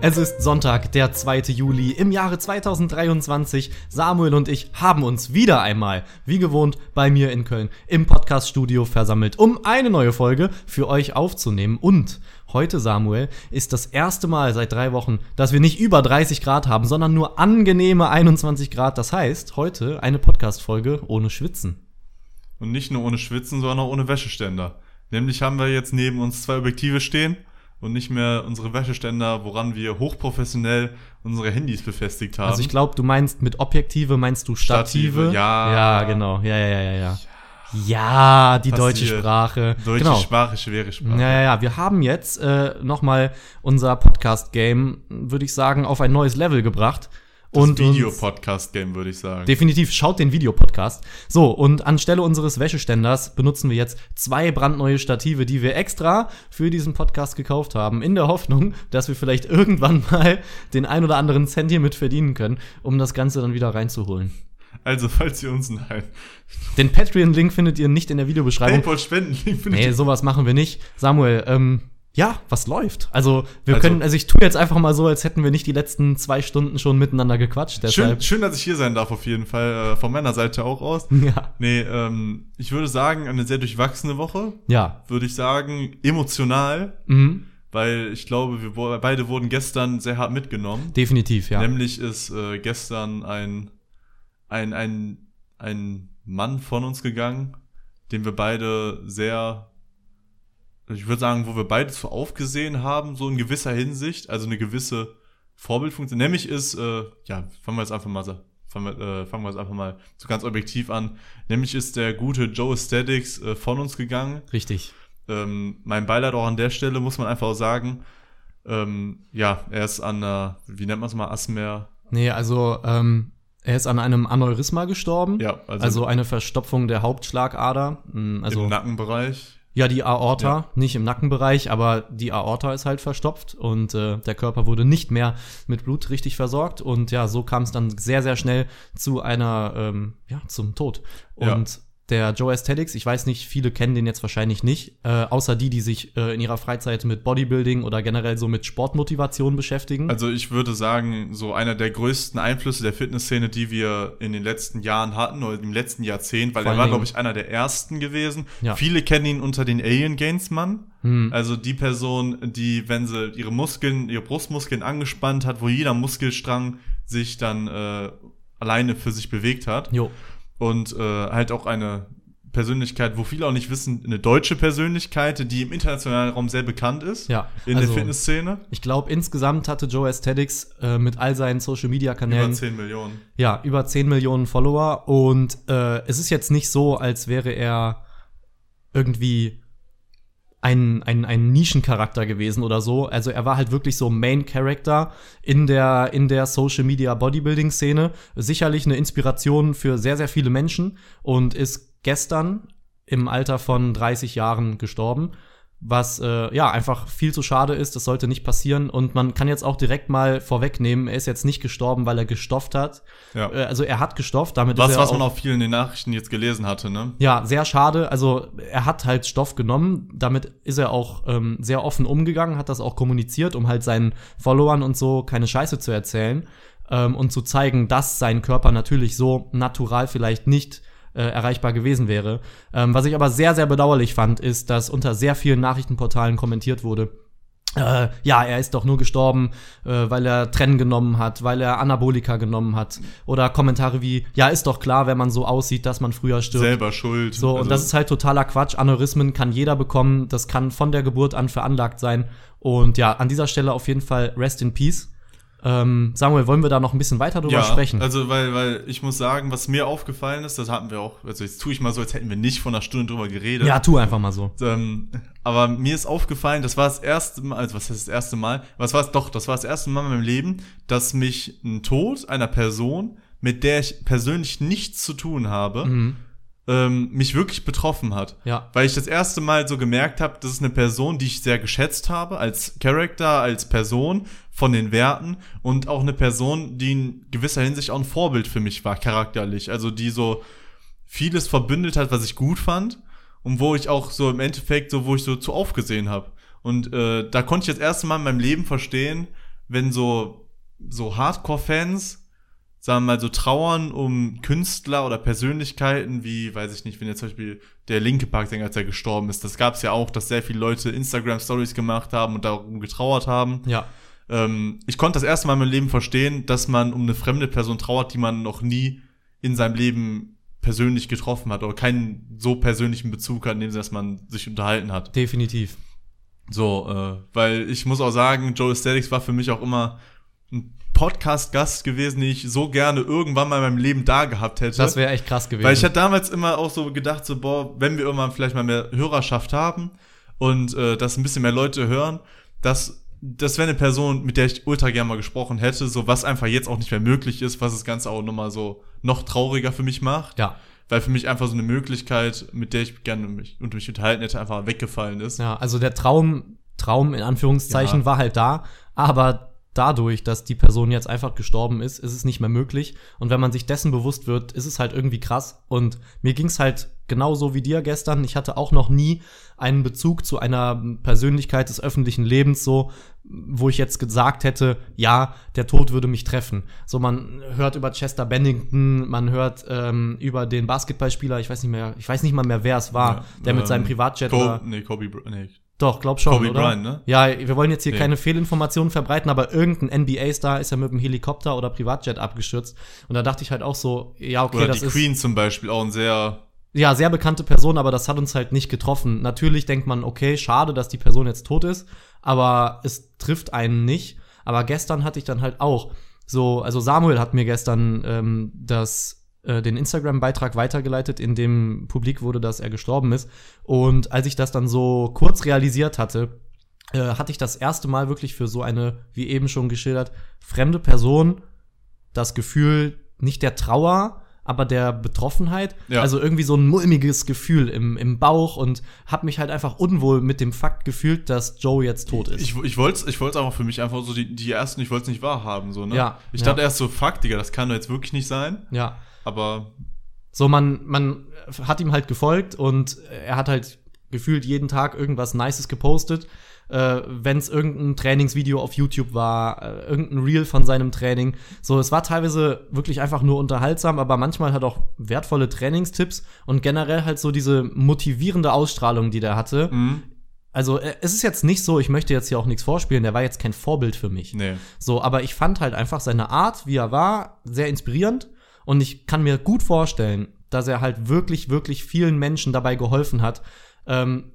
Es ist Sonntag, der 2. Juli im Jahre 2023. Samuel und ich haben uns wieder einmal, wie gewohnt, bei mir in Köln im Podcaststudio versammelt, um eine neue Folge für euch aufzunehmen. Und heute, Samuel, ist das erste Mal seit drei Wochen, dass wir nicht über 30 Grad haben, sondern nur angenehme 21 Grad. Das heißt, heute eine Podcast-Folge ohne Schwitzen. Und nicht nur ohne Schwitzen, sondern auch ohne Wäscheständer. Nämlich haben wir jetzt neben uns zwei Objektive stehen und nicht mehr unsere Wäscheständer, woran wir hochprofessionell unsere Handys befestigt haben. Also ich glaube, du meinst mit Objektive meinst du Stative? Stative, ja. Ja, genau. Ja, ja, ja, ja, ja. Ja, die deutsche Passiert. Sprache. Deutsche genau. Sprache, schwere Sprache. Ja, ja, ja. Wir haben jetzt äh, nochmal unser Podcast-Game, würde ich sagen, auf ein neues Level gebracht. Das und Video-Podcast-Game, würde ich sagen. Definitiv, schaut den Videopodcast. So, und anstelle unseres Wäscheständers benutzen wir jetzt zwei brandneue Stative, die wir extra für diesen Podcast gekauft haben, in der Hoffnung, dass wir vielleicht irgendwann mal den ein oder anderen Cent hier mit verdienen können, um das Ganze dann wieder reinzuholen. Also, falls ihr uns nein. Den Patreon-Link findet ihr nicht in der Videobeschreibung. Paypal-Spenden, findet Nee, ihr- sowas machen wir nicht. Samuel, ähm, ja, was läuft? Also, wir Also- können, also ich tue jetzt einfach mal so, als hätten wir nicht die letzten zwei Stunden schon miteinander gequatscht. Schön, Deshalb, schön, dass ich hier sein darf, auf jeden Fall. Äh, von meiner Seite auch aus. ja. Nee, ähm, ich würde sagen, eine sehr durchwachsene Woche. Ja. Würde ich sagen, emotional. Mhm. Weil ich glaube, wir beide wurden gestern sehr hart mitgenommen. Definitiv, ja. Nämlich ist äh, gestern ein, ein, ein, ein Mann von uns gegangen, den wir beide sehr, ich würde sagen, wo wir beide so aufgesehen haben, so in gewisser Hinsicht, also eine gewisse Vorbildfunktion. Nämlich ist, äh, ja, fangen wir jetzt einfach mal so. Fangen wir, äh, fangen wir jetzt einfach mal so ganz objektiv an. Nämlich ist der gute Joe Aesthetics äh, von uns gegangen. Richtig. Ähm, mein Beileid auch an der Stelle, muss man einfach auch sagen. Ähm, ja, er ist an einer, wie nennt man es mal, Asthma. Nee, also ähm, er ist an einem Aneurysma gestorben. Ja, also, Also eine Verstopfung der Hauptschlagader. Mm, Also im Nackenbereich. Ja, die Aorta, Ja. nicht im Nackenbereich, aber die Aorta ist halt verstopft und äh, der Körper wurde nicht mehr mit Blut richtig versorgt und ja, so kam es dann sehr sehr schnell zu einer ähm, ja zum Tod und der Joe Aesthetics, ich weiß nicht, viele kennen den jetzt wahrscheinlich nicht, äh, außer die, die sich äh, in ihrer Freizeit mit Bodybuilding oder generell so mit Sportmotivation beschäftigen. Also ich würde sagen, so einer der größten Einflüsse der Fitnessszene, die wir in den letzten Jahren hatten oder im letzten Jahrzehnt, weil Vor er war, glaube ich, einer der ersten gewesen. Ja. Viele kennen ihn unter den Alien Gains Mann. Hm. Also die Person, die, wenn sie ihre Muskeln, ihre Brustmuskeln angespannt hat, wo jeder Muskelstrang sich dann äh, alleine für sich bewegt hat. Jo. Und äh, halt auch eine Persönlichkeit, wo viele auch nicht wissen, eine deutsche Persönlichkeit, die im internationalen Raum sehr bekannt ist. Ja, In also- der Fitnessszene. Ich glaube, insgesamt hatte Joe Aesthetics äh, mit all seinen Social Media Über Kanälen 10 Millionen. ja über 10 Millionen Follower und äh, es ist jetzt nicht so, als wäre er irgendwie ein, ein, ein Nischencharakter gewesen oder so. Also er war halt wirklich so Main Character in der, in der Social Media Bodybuilding Szene. Sicherlich eine Inspiration für sehr, sehr viele Menschen und ist gestern im Alter von 30 Jahren gestorben. Was äh, ja einfach viel zu schade ist, das sollte nicht passieren. Und man kann jetzt auch direkt mal vorwegnehmen, er ist jetzt nicht gestorben, weil er gestofft hat. Ja. Äh, also er hat gestofft, damit was, ist er was man auch auch viel in den Nachrichten jetzt gelesen hatte, ne? ja, sehr schade. Also er hat halt Stoff genommen, damit ist er auch ähm, sehr offen umgegangen, hat das auch kommuniziert, um halt seinen Followern und so keine Scheiße zu erzählen ähm, und zu zeigen, dass sein Körper natürlich so natural vielleicht nicht äh, erreichbar gewesen wäre. Ähm, was ich aber sehr, sehr bedauerlich fand, ist, dass unter sehr vielen Nachrichtenportalen kommentiert wurde, äh, ja, er ist doch nur gestorben, äh, weil er Trennen genommen hat, weil er Anabolika genommen hat. Oder Kommentare wie, ja, ist doch klar, wenn man so aussieht, dass man früher stirbt. Selber schuld. So, Also, und das ist halt totaler Quatsch. Aneurysmen kann jeder bekommen. Das kann von der Geburt an veranlagt sein. Und ja, an dieser Stelle auf jeden Fall Rest in Peace. Ähm, Samuel, wollen wir da noch ein bisschen weiter drüber ja, sprechen? also weil, weil ich muss sagen, was mir aufgefallen ist, das hatten wir auch, also jetzt tue ich mal so, als hätten wir nicht vor einer Stunde drüber geredet. ja, tu einfach mal so. Ähm, aber mir ist aufgefallen, das war das erste Mal, also was heißt das erste Mal? Was war es doch? Das war das erste Mal in meinem Leben, dass mich ein Tod einer Person, mit der ich persönlich nichts zu tun habe, Mhm. Ähm, mich wirklich betroffen hat. Ja. Weil ich das erste Mal so gemerkt habe, das ist eine Person, die ich sehr geschätzt habe, als Charakter, als Person, von den Werten und auch eine Person, die in gewisser Hinsicht auch ein Vorbild für mich war, charakterlich. Also die so vieles verbündet hat, was ich gut fand und wo ich auch so im Endeffekt so, wo ich so zu aufgesehen habe. Und äh, da konnte ich das erste Mal in meinem Leben verstehen, wenn so, so Hardcore-Fans, sagen wir mal, so trauern um Künstler oder Persönlichkeiten, wie, weiß ich nicht, wenn jetzt zum Beispiel der linke Parksänger, als er gestorben ist, das gab es ja auch, dass sehr viele Leute Instagram-Stories gemacht haben und darum getrauert haben. Ja. Ähm, ich konnte das erste Mal in meinem Leben verstehen, dass man um eine fremde Person trauert, die man noch nie in seinem Leben persönlich getroffen hat oder keinen so persönlichen Bezug hat, in dem Sinne, dass man sich unterhalten hat. Definitiv. So, äh, weil ich muss auch sagen, Joe Aesthetics war für mich auch immer ein Podcast-Gast gewesen, den ich so gerne irgendwann mal in meinem Leben da gehabt hätte. Das wäre echt krass gewesen. Weil ich hatte damals immer auch so gedacht, so, boah, wenn wir irgendwann vielleicht mal mehr Hörerschaft haben und äh, dass ein bisschen mehr Leute hören, dass das wäre eine Person, mit der ich ultra gerne mal gesprochen hätte, so was einfach jetzt auch nicht mehr möglich ist, was das Ganze auch nochmal so noch trauriger für mich macht. ja. Weil für mich einfach so eine Möglichkeit, mit der ich gerne mich, und mich unterhalten hätte, einfach weggefallen ist. Ja, also der Traum, Traum in Anführungszeichen Ja. war halt da, aber dadurch, dass die Person jetzt einfach gestorben ist, ist es nicht mehr möglich. Und wenn man sich dessen bewusst wird, ist es halt irgendwie krass. Und mir ging's halt genauso wie dir gestern. Ich hatte auch noch nie einen Bezug zu einer Persönlichkeit des öffentlichen Lebens, so, wo ich jetzt gesagt hätte, ja, der Tod würde mich treffen. So, man hört über Chester Bennington, man hört ähm, über den Basketballspieler, ich weiß nicht mehr, ich weiß nicht mal mehr, wer es war, Ja, der mit ähm, seinem Privatjet Kobe, oder nee, Kobe, nee. Doch, glaub schon, Kobe oder? Bryant, ne? Ja, wir wollen jetzt hier Nee. keine Fehlinformationen verbreiten, aber irgendein NBA-Star ist ja mit einem Helikopter oder Privatjet abgestürzt. Und da dachte ich halt auch so, ja, okay, Oder das die ist Queen zum Beispiel, auch ein sehr, ja sehr bekannte Person, aber das hat uns halt nicht getroffen. Natürlich denkt man, okay, schade, dass die Person jetzt tot ist, aber es trifft einen nicht. Aber gestern hatte ich dann halt auch so, also Samuel hat mir gestern ähm, das äh, den Instagram-Beitrag weitergeleitet, in dem publik wurde, dass er gestorben ist. Und als ich das dann so kurz realisiert hatte, äh, hatte ich das erste Mal wirklich für so eine, wie eben schon geschildert, fremde Person das Gefühl nicht der Trauer, aber der Betroffenheit. Ja. Also irgendwie so ein mulmiges Gefühl im, im Bauch und habe mich halt einfach unwohl mit dem Fakt gefühlt, dass Joe jetzt tot ist. Ich, ich wollte es ich wollt's einfach für mich einfach so, die, die ersten, ich wollte es nicht wahrhaben, so, ne? Ja, Ich ja. dachte erst so, fuck, Digga, das kann doch jetzt wirklich nicht sein. ja. Aber So, man, man hat ihm halt gefolgt und er hat halt gefühlt jeden Tag irgendwas Nices gepostet. Äh, Wenn es irgendein Trainingsvideo auf YouTube war, äh, irgendein Reel von seinem Training. So, es war teilweise wirklich einfach nur unterhaltsam, aber manchmal hat auch wertvolle Trainingstipps und generell halt so diese motivierende Ausstrahlung, die der hatte. mh, Also, äh, es ist jetzt nicht so, ich möchte jetzt hier auch nichts vorspielen, der war jetzt kein Vorbild für mich. nee. So, aber ich fand halt einfach seine Art, wie er war, sehr inspirierend. Und ich kann mir gut vorstellen, dass er halt wirklich, wirklich vielen Menschen dabei geholfen hat, ähm,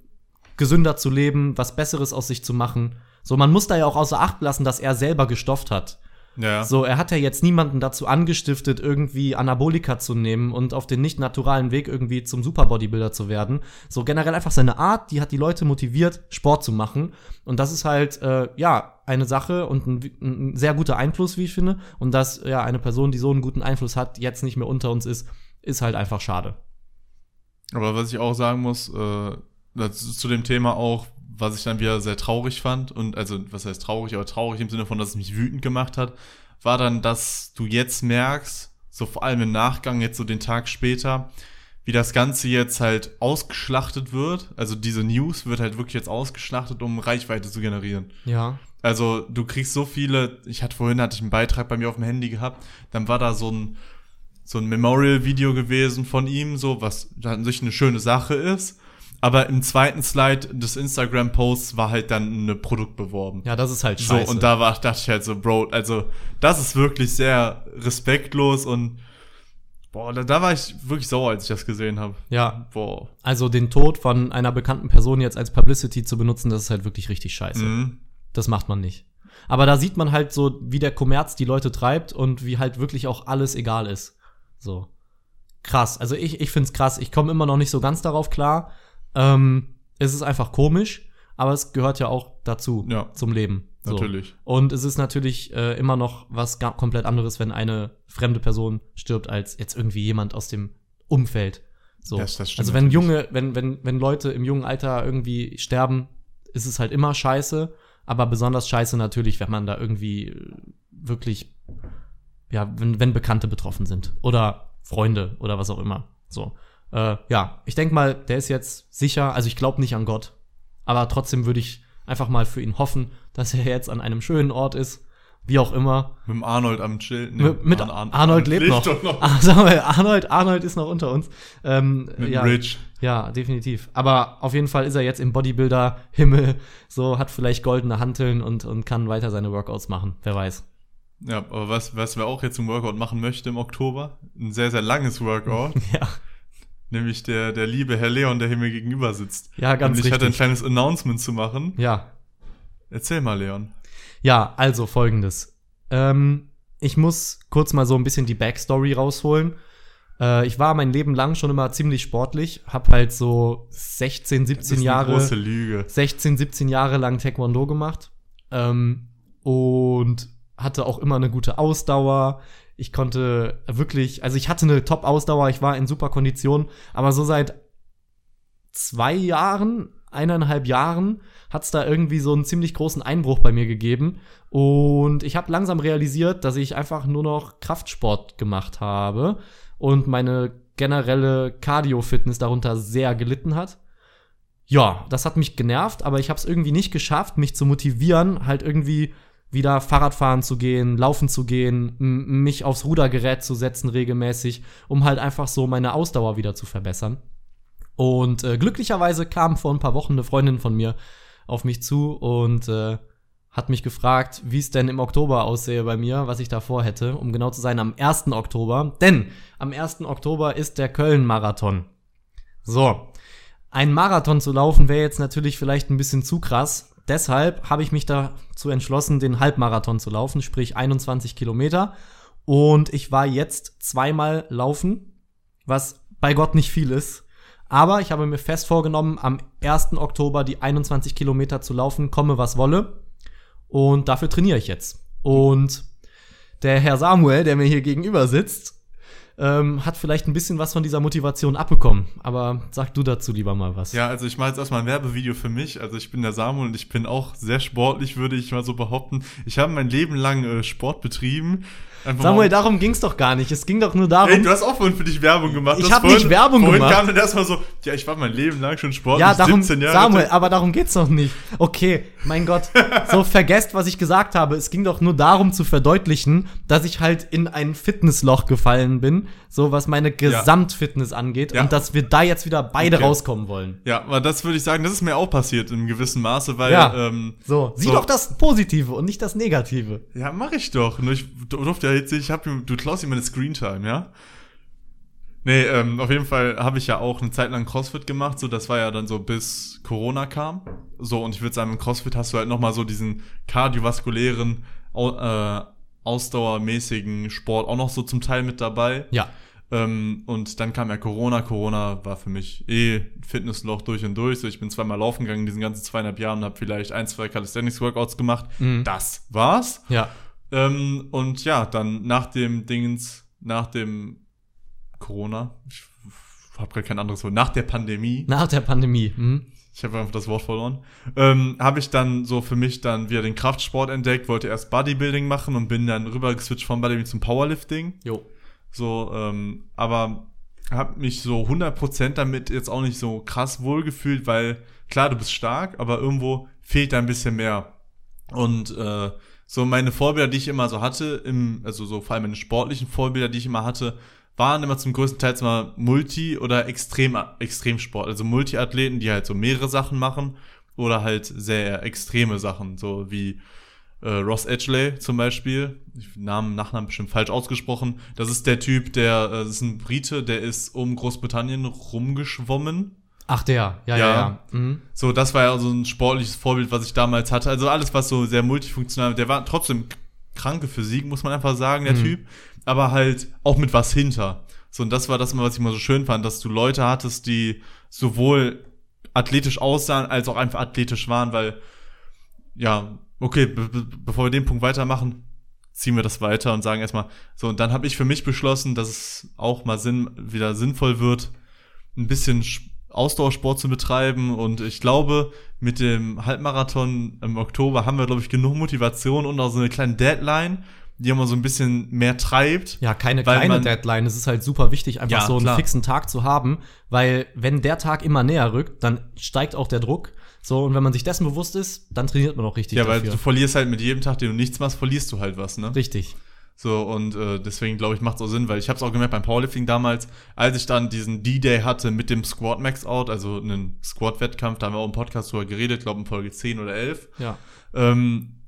gesünder zu leben, was Besseres aus sich zu machen. So, man muss da ja auch außer Acht lassen, dass er selber gestofft hat. Ja. So, er hat ja jetzt niemanden dazu angestiftet, irgendwie Anabolika zu nehmen und auf den nicht naturalen Weg irgendwie zum Superbodybuilder zu werden. So generell einfach seine Art, die hat die Leute motiviert, Sport zu machen. Und das ist halt, äh, ja, eine Sache und ein, ein sehr guter Einfluss, wie ich finde. Und dass ja eine Person, die so einen guten Einfluss hat, jetzt nicht mehr unter uns ist, ist halt einfach schade. Aber was ich auch sagen muss, äh, das, zu dem Thema auch, was ich dann wieder sehr traurig fand, und also, was heißt traurig, aber traurig im Sinne von, dass es mich wütend gemacht hat, war dann, dass du jetzt merkst, so vor allem im Nachgang, jetzt so den Tag später, wie das Ganze jetzt halt ausgeschlachtet wird. Also diese News wird halt wirklich jetzt ausgeschlachtet, um Reichweite zu generieren. Ja. Also du kriegst so viele, ich hatte vorhin hatte ich einen Beitrag bei mir auf dem Handy gehabt, dann war da so ein so ein Memorial-Video gewesen von ihm, so was an sich eine schöne Sache ist. Aber im zweiten Slide des Instagram-Posts war halt dann ein Produkt beworben. Ja, das ist halt so, scheiße. und da war, dachte ich halt so, Bro, also das ist wirklich sehr respektlos und boah, da, da war ich wirklich sauer, als ich das gesehen habe. ja, Boah. also den Tod von einer bekannten Person jetzt als Publicity zu benutzen, das ist halt wirklich richtig scheiße. Mhm. Das macht man nicht. Aber da sieht man halt so, wie der Kommerz die Leute treibt und wie halt wirklich auch alles egal ist. So. Krass. Also ich, ich find's krass. Ich komme immer noch nicht so ganz darauf klar. Ähm, es ist einfach komisch, aber es gehört ja auch dazu, Ja. zum Leben. So. Natürlich. Und es ist natürlich äh, immer noch was komplett anderes, wenn eine fremde Person stirbt, als jetzt irgendwie jemand aus dem Umfeld. So. Das- das also wenn junge, wenn, wenn, wenn Leute im jungen Alter irgendwie sterben, ist es halt immer scheiße, aber besonders scheiße natürlich, wenn man da irgendwie äh, wirklich, ja, wenn, wenn Bekannte betroffen sind. Oder Freunde oder was auch immer. So. Äh, ja, ich denke mal, der ist jetzt sicher, also ich glaube nicht an Gott, aber trotzdem würde ich einfach mal für ihn hoffen, dass er jetzt an einem schönen Ort ist wie auch immer. Mit dem Arnold am Chill. Nee, mit mit Ar- Ar- Arnold lebt noch. noch. Ah, Arnold, Arnold ist noch unter uns. Ähm, Mit ja, Rich. ja, definitiv. Aber auf jeden Fall ist er jetzt im Bodybuilder-Himmel, so hat vielleicht goldene Hanteln und, und kann weiter seine Workouts machen. Wer weiß. Ja, aber was, was wir auch jetzt im Workout machen möchte im Oktober, ein sehr, sehr langes Workout, Ja, nämlich der, der liebe Herr Leon, der hier mir gegenüber sitzt. ja ganz Nämlich hat er ein richtig. kleines Announcement zu machen. Ja, Erzähl mal, Leon. Ja, also folgendes. Ähm, ich muss kurz mal so ein bisschen die Backstory rausholen. Äh, ich war mein Leben lang schon immer ziemlich sportlich, hab halt so 16, Das 17 ist eine Jahre, große Lüge. 16, 17 Jahre lang Taekwondo gemacht. Ähm, und hatte auch immer eine gute Ausdauer. Ich konnte wirklich, also ich hatte eine Top-Ausdauer, ich war in super Kondition, aber so seit zwei Jahren, eineinhalb Jahren, hat es da irgendwie so einen ziemlich großen Einbruch bei mir gegeben. Und ich habe langsam realisiert, dass ich einfach nur noch Kraftsport gemacht habe und meine generelle Cardio-Fitness darunter sehr gelitten hat. Ja, das hat mich genervt, aber ich habe es irgendwie nicht geschafft, mich zu motivieren, halt irgendwie wieder Fahrradfahren zu gehen, laufen zu gehen, mich aufs Rudergerät zu setzen regelmäßig, um halt einfach so meine Ausdauer wieder zu verbessern. Und äh, glücklicherweise kam vor ein paar Wochen eine Freundin von mir auf mich zu und äh, hat mich gefragt, wie es denn im Oktober aussehe bei mir, was ich da vorhätte, um genau zu sein, am 1. Oktober. Denn am 1. Oktober ist der Köln-Marathon. So, ein Marathon zu laufen wäre jetzt natürlich vielleicht ein bisschen zu krass. Deshalb habe ich mich dazu entschlossen, den Halbmarathon zu laufen, sprich 21 Kilometer. Und ich war jetzt zweimal laufen, was bei Gott nicht viel ist. Aber ich habe mir fest vorgenommen, am 1. Oktober die 21 Kilometer zu laufen, komme was wolle. Und dafür trainiere ich jetzt. Und der Herr Samuel, der mir hier gegenüber sitzt, ähm, hat vielleicht ein bisschen was von dieser Motivation abbekommen. Aber sag du dazu lieber mal was. Ja, also ich mache jetzt erstmal ein Werbevideo für mich. Also ich bin der Samuel und ich bin auch sehr sportlich, würde ich mal so behaupten. Ich habe mein Leben lang äh, Sport betrieben. Einfach Samuel, darum ging's doch gar nicht. Es ging doch nur darum. Ey, du hast auch vorhin für dich Werbung gemacht. Ich Du hast hab vorhin- nicht Werbung vorhin gemacht. kam dann erstmal so, ja, ich war mein Leben lang schon sportlich, ja, darum, 17 Jahre. Samuel, aber darum geht's doch nicht. Okay, mein Gott, so vergesst, was ich gesagt habe. Es ging doch nur darum zu verdeutlichen, dass ich halt in ein Fitnessloch gefallen bin, so was meine Gesamtfitness angeht Ja. und dass wir da jetzt wieder beide Okay. rauskommen wollen. Ja, aber das würde ich sagen, das ist mir auch passiert in gewissem Maße, weil, Ja. ähm, So, sieh So. doch das Positive und nicht das Negative. ja, mache ich doch. Nur ich durfte ja jetzt, ich hab, du klaust ihm meine Screentime, ja? Nee, ähm, auf jeden Fall habe ich ja auch eine Zeit lang CrossFit gemacht, so das war ja dann so bis Corona kam. So, und ich würde sagen, im CrossFit hast du halt nochmal so diesen kardiovaskulären, äh, ausdauermäßigen Sport auch noch so zum Teil mit dabei. Ja. Ähm, und dann kam ja Corona. Corona war für mich eh Fitnessloch durch und durch. So, ich bin zweimal laufen gegangen in diesen ganzen zweieinhalb Jahren und habe vielleicht ein, zwei Calisthenics-Workouts gemacht. Mhm. Das war's. Ja. Ähm, und ja, dann nach dem Dingens, nach dem Corona, ich habe gerade kein anderes Wort, nach der Pandemie, Nach der Pandemie. Mhm. ich habe einfach das Wort verloren, ähm, habe ich dann so für mich dann wieder den Kraftsport entdeckt, wollte erst Bodybuilding machen und bin dann rüber geswitcht vom Bodybuilding zum Powerlifting. Jo. So, ähm, aber habe mich so 100% damit jetzt auch nicht so krass wohlgefühlt, weil klar, du bist stark, aber irgendwo fehlt da ein bisschen mehr. Und äh, so meine Vorbilder, die ich immer so hatte, im, also so vor allem meine sportlichen Vorbilder, die ich immer hatte, waren immer zum größten Teil mal Multi- oder Extrem Extremsport. Also Multiathleten, die halt so mehrere Sachen machen oder halt sehr extreme Sachen, so wie äh, Ross Edgley zum Beispiel, Namen, Nachnamen bestimmt falsch ausgesprochen. Das ist der Typ, der, äh, das ist ein Brite, der ist um Großbritannien rumgeschwommen. Ach, der. Ja, ja, Ja. ja. Mhm. So, das war ja so ein sportliches Vorbild, was ich damals hatte. Also alles, was so sehr multifunktional, der war trotzdem kranke Physik, muss man einfach sagen, der Mhm. Typ. Aber halt auch mit was hinter. So, und das war das, was ich immer so schön fand, dass du Leute hattest, die sowohl athletisch aussahen, als auch einfach athletisch waren, weil, ja, okay, be be bevor wir den Punkt weitermachen, ziehen wir das weiter und sagen erstmal, so, und dann habe ich für mich beschlossen, dass es auch mal Sinn, wieder sinnvoll wird, ein bisschen Sch- Ausdauersport zu betreiben und ich glaube, mit dem Halbmarathon im Oktober haben wir, glaube ich, genug Motivation und auch so eine kleine Deadline, die immer so ein bisschen mehr treibt. Ja, keine Weil kleine Deadline. Es ist halt super wichtig, einfach Ja, so einen klar. fixen Tag zu haben, weil wenn der Tag immer näher rückt, dann steigt auch der Druck. So, und wenn man sich dessen bewusst ist, dann trainiert man auch richtig Ja, weil dafür. du verlierst halt mit jedem Tag, den du nichts machst, verlierst du halt was, ne? richtig. So, und äh, deswegen glaube ich, macht es auch Sinn, weil ich habe es auch gemerkt beim Powerlifting damals, als ich dann diesen D-Day hatte mit dem Squat Max Out, also einen Squat-Wettkampf, da haben wir auch im Podcast drüber geredet, glaube in Folge 10 oder 11. Ja. Ähm,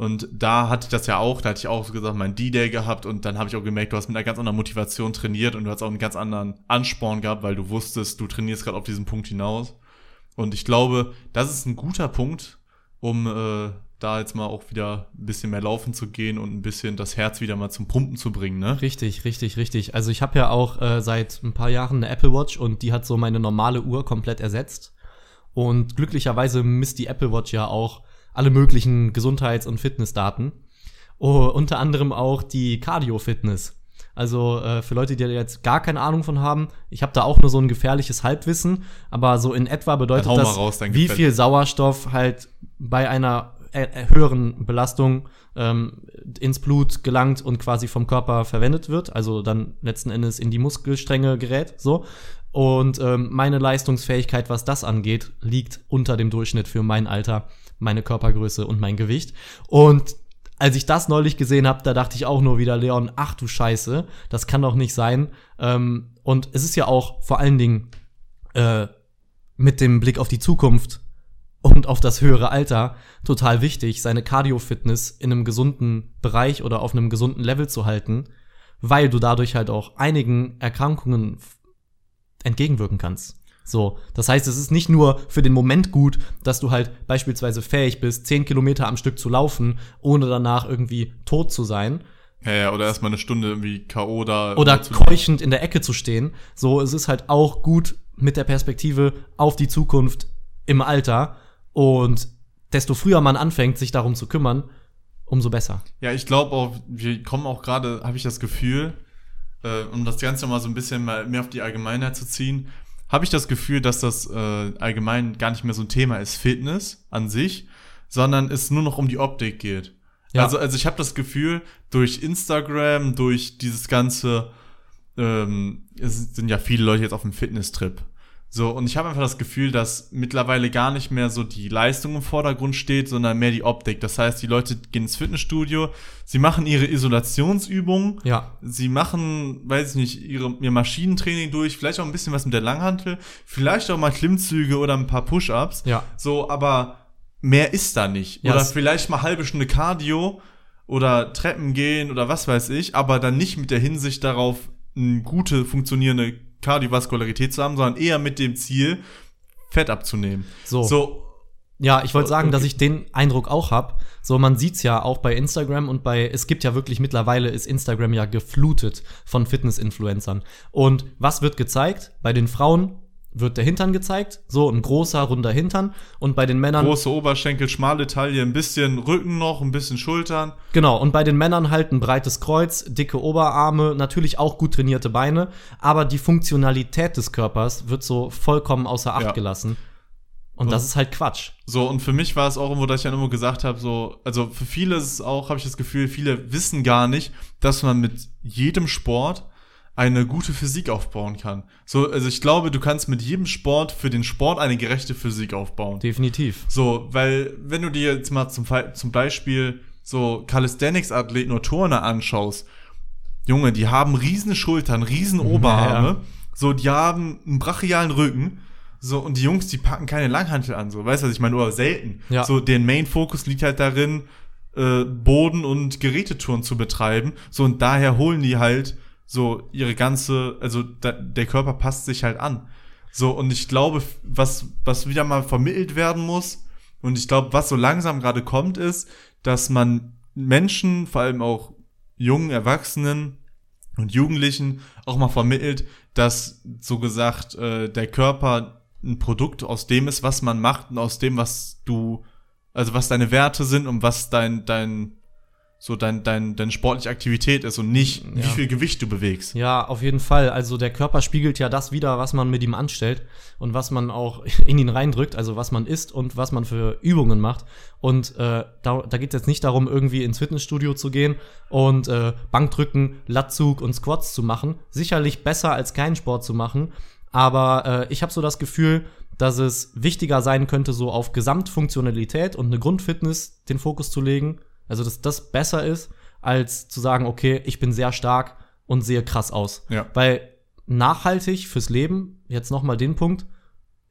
und da hatte ich das ja auch, da hatte ich auch so gesagt, mein D-Day gehabt und dann habe ich auch gemerkt, du hast mit einer ganz anderen Motivation trainiert und du hast auch einen ganz anderen Ansporn gehabt, weil du wusstest, du trainierst gerade auf diesen Punkt hinaus. Und ich glaube, das ist ein guter Punkt, um äh, da jetzt mal auch wieder ein bisschen mehr laufen zu gehen und ein bisschen das Herz wieder mal zum Pumpen zu bringen, ne? Richtig, richtig, richtig. Also ich habe ja auch äh, seit ein paar Jahren eine Apple Watch und die hat so meine normale Uhr komplett ersetzt. Und glücklicherweise misst die Apple Watch ja auch alle möglichen Gesundheits- und Fitnessdaten. Oh, unter anderem auch die Cardio-Fitness. Also äh, für Leute, die da jetzt gar keine Ahnung von haben, ich habe da auch nur so ein gefährliches Halbwissen, aber so in etwa bedeutet das, raus, wie viel Sauerstoff halt bei einer höheren Belastung ähm, ins Blut gelangt und quasi vom Körper verwendet wird, also dann letzten Endes in die Muskelstränge gerät, so. Und ähm, meine Leistungsfähigkeit, was das angeht, liegt unter dem Durchschnitt für mein Alter, meine Körpergröße und mein Gewicht. Und als ich das neulich gesehen habe, da dachte ich auch nur wieder, Leon, ach du Scheiße, das kann doch nicht sein. Ähm, und es ist ja auch vor allen Dingen äh, mit dem Blick auf die Zukunft und auf das höhere Alter total wichtig, seine Cardio-Fitness in einem gesunden Bereich oder auf einem gesunden Level zu halten, weil du dadurch halt auch einigen Erkrankungen entgegenwirken kannst. So, das heißt, es ist nicht nur für den Moment gut, dass du halt beispielsweise fähig bist, 10 Kilometer am Stück zu laufen, ohne danach irgendwie tot zu sein, Ja, ja, oder erstmal eine Stunde irgendwie K.O. da. oder keuchend in der Ecke zu stehen. So, es ist halt auch gut mit der Perspektive auf die Zukunft im Alter. Und desto früher man anfängt, sich darum zu kümmern, umso besser. Ja, ich glaube auch, wir kommen auch gerade, habe ich das Gefühl, äh, um das Ganze mal so ein bisschen mal mehr auf die Allgemeinheit zu ziehen, habe ich das Gefühl, dass das äh, allgemein gar nicht mehr so ein Thema ist, Fitness an sich, sondern es nur noch um die Optik geht. Ja. Also, also ich habe das Gefühl, durch Instagram, durch dieses ganze, ähm, es sind ja viele Leute jetzt auf dem Fitnesstrip. So, und ich habe einfach das Gefühl, dass mittlerweile gar nicht mehr so die Leistung im Vordergrund steht, sondern mehr die Optik. Das heißt, die Leute gehen ins Fitnessstudio, sie machen ihre Isolationsübungen, Ja, sie machen, weiß ich nicht, ihre, ihr Maschinentraining durch, vielleicht auch ein bisschen was mit der Langhantel, vielleicht auch mal Klimmzüge oder ein paar Push-Ups. ja. So, aber mehr ist da nicht. Ja, oder vielleicht mal halbe Stunde Cardio oder Treppen gehen oder was weiß ich, aber dann nicht mit der Hinsicht darauf, eine gute, funktionierende Kardiovaskularität zu haben, sondern eher mit dem Ziel, Fett abzunehmen. So. So, Ja, ich wollte sagen, Okay. dass ich den Eindruck auch hab. So, man sieht's ja auch bei Instagram und bei, es gibt ja wirklich mittlerweile ist Instagram ja geflutet von Fitness-Influencern. Und was wird gezeigt? Bei den Frauen wird der Hintern gezeigt, so ein großer, runder Hintern. Und bei den Männern, große Oberschenkel, schmale Taille, ein bisschen Rücken noch, ein bisschen Schultern. genau, und bei den Männern halt ein breites Kreuz, dicke Oberarme, natürlich auch gut trainierte Beine, aber die Funktionalität des Körpers wird so vollkommen außer Acht Ja. gelassen. Und das ist halt Quatsch. So, und für mich war es auch irgendwo, dass ich dann immer gesagt habe, so, also für viele ist es auch, habe ich das Gefühl, viele wissen gar nicht, dass man mit jedem Sport eine gute Physik aufbauen kann. So, also ich glaube, du kannst mit jedem Sport für den Sport eine gerechte Physik aufbauen. Definitiv. So, weil wenn du dir jetzt mal zum, zum Beispiel so Calisthenics-Athleten oder Turner anschaust, Junge, die haben riesen Schultern, riesen Oberarme, Ja. so, die haben einen brachialen Rücken, so, und die Jungs, die packen keine Langhantel an, so, weißt du, was ich meine, oder selten. Ja. So, deren Main-Fokus liegt halt darin, äh, Boden- und Gerätetouren zu betreiben, so, und daher holen die halt so ihre ganze, also da, der Körper passt sich halt an. So, und ich glaube, was, was wieder mal vermittelt werden muss, und ich glaube, was so langsam gerade kommt, ist, dass man Menschen, vor allem auch jungen Erwachsenen und Jugendlichen, auch mal vermittelt, dass so gesagt äh, der Körper ein Produkt aus dem ist, was man macht und aus dem, was du, also was deine Werte sind und was dein, dein, so dein, dein, deine sportliche Aktivität ist und nicht, wie Ja. viel Gewicht du bewegst. Ja, auf jeden Fall. Also der Körper spiegelt ja das wieder, was man mit ihm anstellt und was man auch in ihn reindrückt, also was man isst und was man für Übungen macht. Und äh, da, da geht es jetzt nicht darum, irgendwie ins Fitnessstudio zu gehen und äh, Bankdrücken, Latzug und Squats zu machen. Sicherlich besser als keinen Sport zu machen. Aber äh, ich habe so das Gefühl, dass es wichtiger sein könnte, so auf Gesamtfunktionalität und eine Grundfitness den Fokus zu legen. Also, dass das besser ist, als zu sagen, okay, ich bin sehr stark und sehe krass aus. Ja. Weil nachhaltig fürs Leben, jetzt nochmal den Punkt,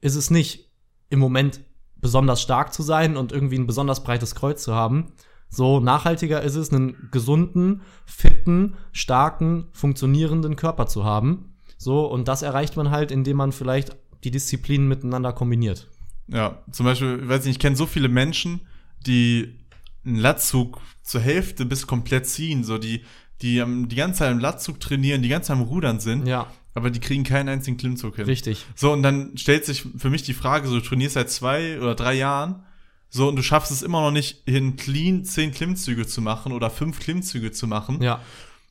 ist es nicht im Moment besonders stark zu sein und irgendwie ein besonders breites Kreuz zu haben. So nachhaltiger ist es, einen gesunden, fitten, starken, funktionierenden Körper zu haben. So, und das erreicht man halt, indem man vielleicht die Disziplinen miteinander kombiniert. Ja, zum Beispiel, ich weiß nicht, ich kenne so viele Menschen, die einen Latzug zur Hälfte bis komplett ziehen, so die, die die ganze Zeit im Latzug trainieren, die ganze Zeit am Rudern sind, Ja, aber die kriegen keinen einzigen Klimmzug hin. richtig. So, und dann stellt sich für mich die Frage, so, du trainierst seit zwei oder drei Jahren, so, und du schaffst es immer noch nicht hin, clean zehn Klimmzüge zu machen oder fünf Klimmzüge zu machen. Ja.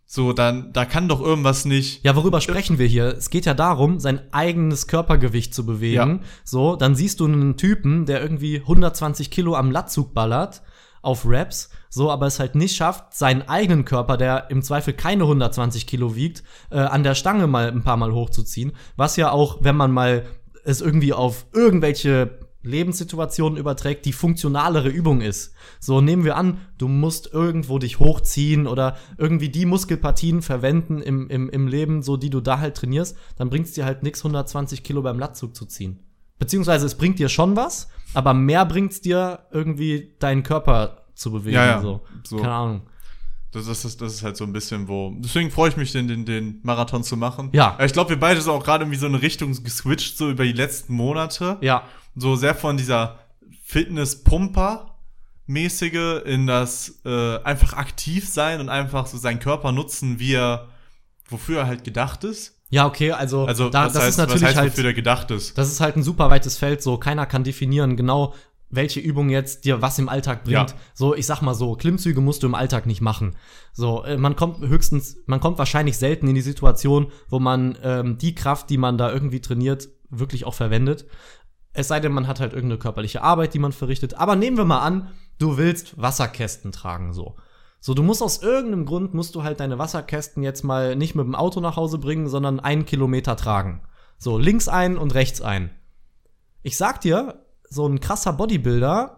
So, dann, da kann doch irgendwas nicht. Ja, worüber sprechen wir hier? Es geht ja darum, sein eigenes Körpergewicht zu bewegen. Ja. So, dann siehst du einen Typen, der irgendwie 120 Kilo am Latzug ballert auf Raps, so, aber es halt nicht schafft, seinen eigenen Körper, der im Zweifel keine 120 Kilo wiegt, äh, an der Stange mal ein paar Mal hochzuziehen. Was ja auch, wenn man mal es irgendwie auf irgendwelche Lebenssituationen überträgt, die funktionalere Übung ist. So nehmen wir an, du musst irgendwo dich hochziehen oder irgendwie die Muskelpartien verwenden im, im, im Leben, so die du da halt trainierst, dann bringt es dir halt nix 120 Kilo beim Latzug zu ziehen. Beziehungsweise es bringt dir schon was, aber mehr bringt es dir irgendwie deinen Körper zu bewegen. Ja, ja, So. so. Keine Ahnung. Das, das, das, das ist halt so ein bisschen, wo. Deswegen freue ich mich, den, den, den Marathon zu machen. Ja. Ich glaube, wir beide sind auch gerade irgendwie so eine Richtung geswitcht, so über die letzten Monate. Ja, So sehr von dieser Fitness-Pumper-mäßige in das äh, einfach aktiv sein und einfach so seinen Körper nutzen, wie er, wofür er halt gedacht ist. Ja, okay, also, Also, da, das heißt, ist natürlich heißt, halt der gedacht ist? Das ist halt ein super weites Feld, so keiner kann definieren genau, welche Übung jetzt dir was im Alltag bringt. Ja. So, ich sag mal so, Klimmzüge musst du im Alltag nicht machen. So, äh, man kommt höchstens, man kommt wahrscheinlich selten in die Situation, wo man ähm, die Kraft, die man da irgendwie trainiert, wirklich auch verwendet. Es sei denn, man hat halt irgendeine körperliche Arbeit, die man verrichtet. Aber nehmen wir mal an, du willst Wasserkästen tragen, so. So, du musst aus irgendeinem Grund, musst du halt deine Wasserkästen jetzt mal nicht mit dem Auto nach Hause bringen, sondern einen Kilometer tragen. So, links ein und rechts ein. Ich sag dir, so ein krasser Bodybuilder,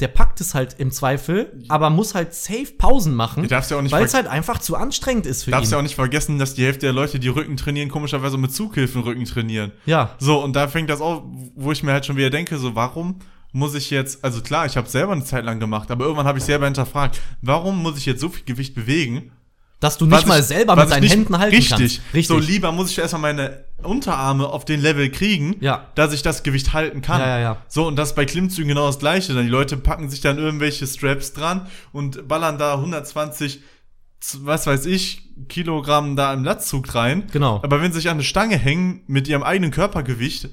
der packt es halt im Zweifel, aber muss halt safe Pausen machen, Du darfst ja weil es halt einfach zu anstrengend ist für darfst ihn. ja auch nicht vergessen, dass die Hälfte der Leute, die Rücken trainieren, komischerweise mit Zughilfen Rücken trainieren. ja, So, und da fängt das auch, wo ich mir halt schon wieder denke, so, warum muss ich jetzt, also klar, ich habe selber eine Zeit lang gemacht, aber irgendwann habe ich selber hinterfragt, warum muss ich jetzt so viel Gewicht bewegen? dass du nicht mal ich- selber mit deinen Händen halten richtig, kannst. Richtig. So lieber muss ich erstmal meine Unterarme auf den Level kriegen, Ja. dass ich das Gewicht halten kann. Ja, ja, ja. So, und das ist bei Klimmzügen genau das gleiche. Dann die Leute packen sich dann irgendwelche Straps dran und ballern da 120, z- was weiß ich, Kilogramm da im Latzug rein. Genau. Aber wenn sie sich an eine Stange hängen mit ihrem eigenen Körpergewicht,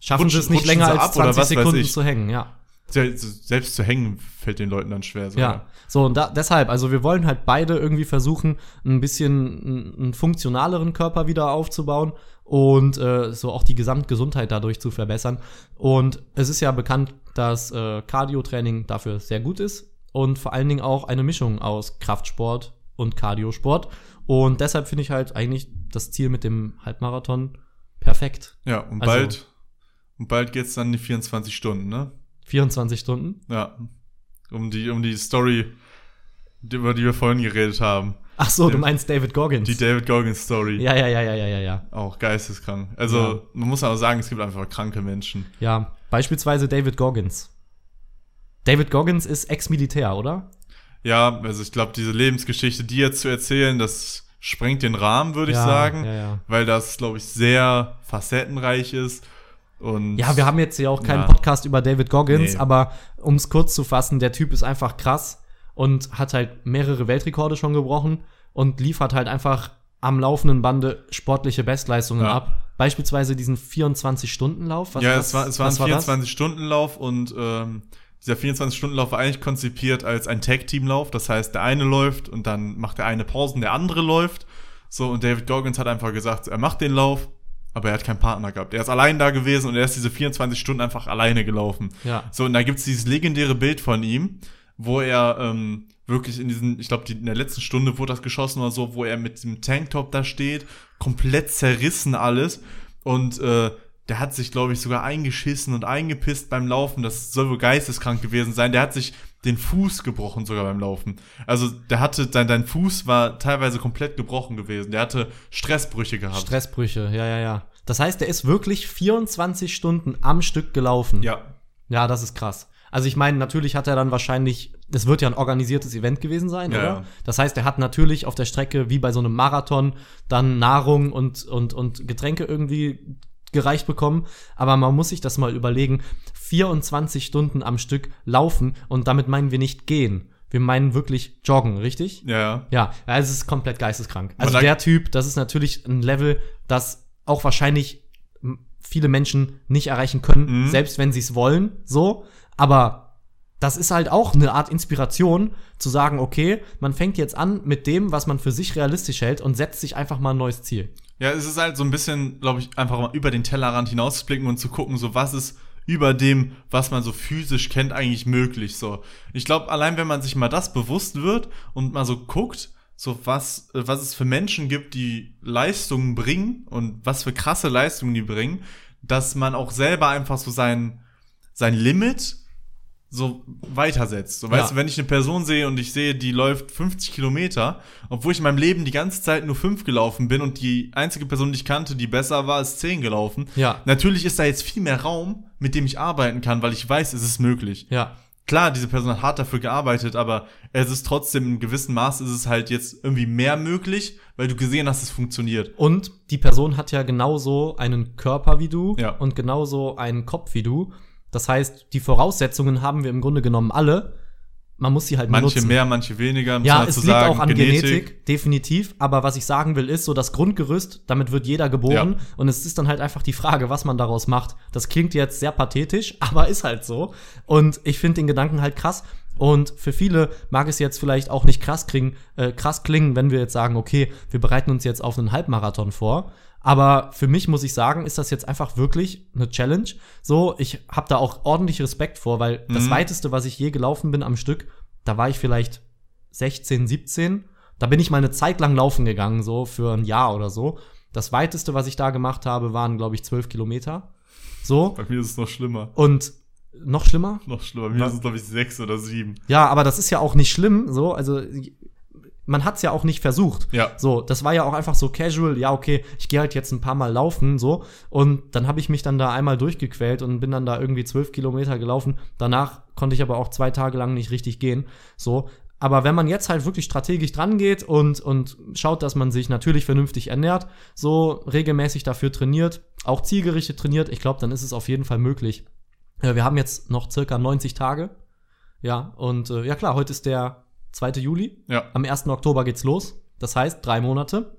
Schaffen sie es nicht länger als ab oder 20 was Sekunden zu hängen, ja. se- selbst zu hängen fällt den Leuten dann schwer. So, Ja, so und da, deshalb, also wir wollen halt beide irgendwie versuchen, ein bisschen einen, einen funktionaleren Körper wieder aufzubauen und äh, so auch die Gesamtgesundheit dadurch zu verbessern. Und es ist ja bekannt, dass äh, Cardio-Training dafür sehr gut ist und vor allen Dingen auch eine Mischung aus Kraftsport und Cardiosport. Und deshalb finde ich halt eigentlich das Ziel mit dem Halbmarathon perfekt. Ja, und Also- bald, und bald geht's dann in die 24 Stunden, ne? 24 Stunden. Ja. Um die, um die Story, über die wir vorhin geredet haben. Ach so, du Ja. meinst David Goggins. Die David Goggins Story. ja, ja, ja, ja, ja, ja, ja. Auch geisteskrank. Also, Ja. man muss aber sagen, es gibt einfach kranke Menschen. Ja, beispielsweise David Goggins. David Goggins ist Ex-Militär, oder? Ja, also ich glaube, diese Lebensgeschichte, die jetzt zu erzählen, das sprengt den Rahmen, würde ich Ja, sagen. ja, ja. Weil das, glaube ich, sehr facettenreich ist. Und Ja, wir haben jetzt ja auch keinen Ja. Podcast über David Goggins, Nee. aber um es kurz zu fassen, der Typ ist einfach krass und hat halt mehrere Weltrekorde schon gebrochen und liefert halt einfach am laufenden Bande sportliche Bestleistungen Ja. ab. Beispielsweise diesen 24-Stunden-Lauf. Was- ja, was- es war, es war ein was das? 24-Stunden-Lauf und ähm, dieser 24-Stunden-Lauf war eigentlich konzipiert als ein Tag-Team-Lauf. Das heißt, der eine läuft und dann macht der eine Pausen, der andere läuft. So, und David Goggins hat einfach gesagt, er macht den Lauf, aber er hat keinen Partner gehabt. Er ist allein da gewesen und er ist diese 24 Stunden einfach alleine gelaufen. Ja. So, und da gibt's dieses legendäre Bild von ihm, wo er ähm, wirklich in diesen, ich glaube, die, in der letzten Stunde wurde das geschossen oder so, wo er mit dem Tanktop da steht, komplett zerrissen alles und äh, der hat sich, glaube ich, sogar eingeschissen und eingepisst beim Laufen. Das soll wohl geisteskrank gewesen sein. Der hat sich den Fuß gebrochen sogar beim Laufen. Also der hatte, dein, dein Fuß war teilweise komplett gebrochen gewesen. Der hatte Stressbrüche gehabt. Stressbrüche, ja, ja, ja. Das heißt, der ist wirklich 24 Stunden am Stück gelaufen. ja. Ja, das ist krass. Also ich meine, natürlich hat er dann wahrscheinlich, das wird ja ein organisiertes Event gewesen sein, Ja, oder? ja. Das heißt, er hat natürlich auf der Strecke, wie bei so einem Marathon, dann Nahrung und, und, und Getränke irgendwie gereicht bekommen. Aber man muss sich das mal überlegen, 24 Stunden am Stück laufen und damit meinen wir nicht gehen. Wir meinen wirklich joggen, richtig? Ja, ja. Also es ist komplett geisteskrank. Also der Typ, das ist natürlich ein Level, das auch wahrscheinlich viele Menschen nicht erreichen können, Mhm. selbst wenn sie es wollen, so. Aber das ist halt auch eine Art Inspiration, zu sagen, okay, man fängt jetzt an mit dem, was man für sich realistisch hält und setzt sich einfach mal ein neues Ziel. Ja, es ist halt so ein bisschen, glaube ich, einfach mal über den Tellerrand hinauszublicken und zu gucken, so was ist über dem, was man so physisch kennt, eigentlich möglich. So, ich glaube, allein wenn man sich mal das bewusst wird und mal so guckt, so was, äh, was es für Menschen gibt, die Leistungen bringen und was für krasse Leistungen die bringen, dass man auch selber einfach so sein, sein Limit so weitersetzt. So, weißt Ja. du, wenn ich eine Person sehe und ich sehe, die läuft 50 Kilometer, obwohl ich in meinem Leben die ganze Zeit nur 5 gelaufen bin und die einzige Person, die ich kannte, die besser war, ist 10 gelaufen. Ja. Natürlich ist da jetzt viel mehr Raum, mit dem ich arbeiten kann, weil ich weiß, es ist möglich. Ja. Klar, diese Person hat hart dafür gearbeitet, aber es ist trotzdem in gewissem Maß ist es halt jetzt irgendwie mehr möglich, weil du gesehen hast, es funktioniert. Und die Person hat ja genauso einen Körper wie du Ja. und genauso einen Kopf wie du. Das heißt, die Voraussetzungen haben wir im Grunde genommen alle. Man muss sie halt Manche nutzen. mehr, manche weniger. Ja, es liegt sagen. auch an Genetik. definitiv. Aber was ich sagen will, ist so das Grundgerüst, damit wird jeder geboren. Ja. Und es ist dann halt einfach die Frage, was man daraus macht. Das klingt jetzt sehr pathetisch, aber ist halt so. Und ich finde den Gedanken halt krass. Und für viele mag es jetzt vielleicht auch nicht krass klingen, äh, krass klingen, wenn wir jetzt sagen, okay, wir bereiten uns jetzt auf einen Halbmarathon vor. Aber für mich muss ich sagen, ist das jetzt einfach wirklich eine Challenge. So, ich habe da auch ordentlich Respekt vor, weil das Mhm. weiteste, was ich je gelaufen bin am Stück, da war ich vielleicht 16, 17. Da bin ich mal eine Zeit lang laufen gegangen, so für ein Jahr oder so. Das weiteste, was ich da gemacht habe, waren, glaube ich, 12 Kilometer. So. Bei mir ist es noch schlimmer. Und noch schlimmer? Noch schlimmer. Bei mir ist es, glaube ich, sechs oder sieben. Ja, aber das ist ja auch nicht schlimm, so. Also, man hat's ja auch nicht versucht. Ja. So, das war ja auch einfach so casual, ja, okay, ich gehe halt jetzt ein paar Mal laufen, so. Und dann habe ich mich dann da einmal durchgequält und bin dann da irgendwie zwölf Kilometer gelaufen. Danach konnte ich aber auch zwei Tage lang nicht richtig gehen. So. Aber wenn man jetzt halt wirklich strategisch dran geht und, und schaut, dass man sich natürlich vernünftig ernährt, so regelmäßig dafür trainiert, auch zielgerichtet trainiert, ich glaube, dann ist es auf jeden Fall möglich. Äh, Wir haben jetzt noch circa 90 Tage. Ja, und äh, ja klar, heute ist der 2. Juli. Ja. Am 1. Oktober geht's los. Das heißt, drei Monate.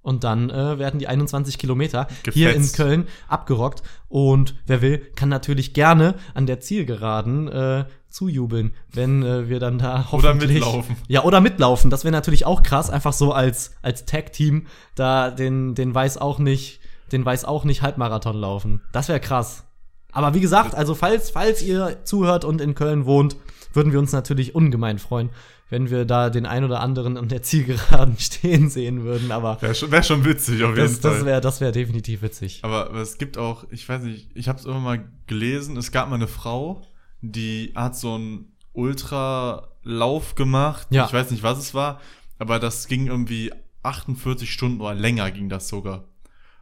Und dann äh, werden die 21 Kilometer hier in Gefetzt. Köln abgerockt. Und wer will, kann natürlich gerne an der Zielgeraden äh, zujubeln, wenn äh, wir dann da Oder hoffentlich mitlaufen. Ja, oder mitlaufen. Das wäre natürlich auch krass, einfach so als als Tag Team da den den weiß auch nicht, den weiß auch nicht Halbmarathon laufen. Das wäre krass. Aber wie gesagt, also falls falls ihr zuhört und in Köln wohnt, würden wir uns natürlich ungemein freuen, wenn wir da den ein oder anderen an der Zielgeraden stehen sehen würden, aber Wäre schon, wär schon witzig, auf jeden das, Fall. das wäre das wäre definitiv witzig. Aber aber es gibt auch, ich weiß nicht, ich habe es immer mal gelesen, es gab mal eine Frau, die hat so einen Ultralauf gemacht. Ja. Ich weiß nicht, was es war, aber das ging irgendwie 48 Stunden oder länger ging das sogar.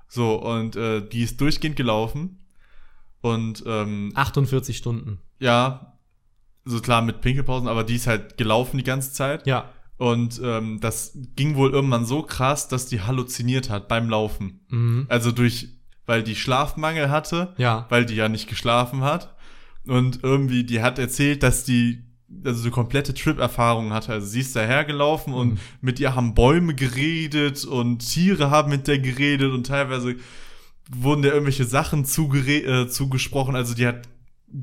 So, und äh, die ist durchgehend gelaufen. Und ähm, 48 Stunden. ja, so klar mit Pinkelpausen, aber die ist halt gelaufen die ganze Zeit. Ja. Und ähm, das ging wohl irgendwann so krass, dass die halluziniert hat beim Laufen. Mhm. Also durch, weil die Schlafmangel hatte, Ja. weil die ja nicht geschlafen hat. Und irgendwie, die hat erzählt, dass die also so komplette Trip-Erfahrung hatte. Also sie ist dahergelaufen und Mhm. mit ihr haben Bäume geredet und Tiere haben mit der geredet und teilweise wurden der irgendwelche Sachen zugere äh, zugesprochen. Also die hat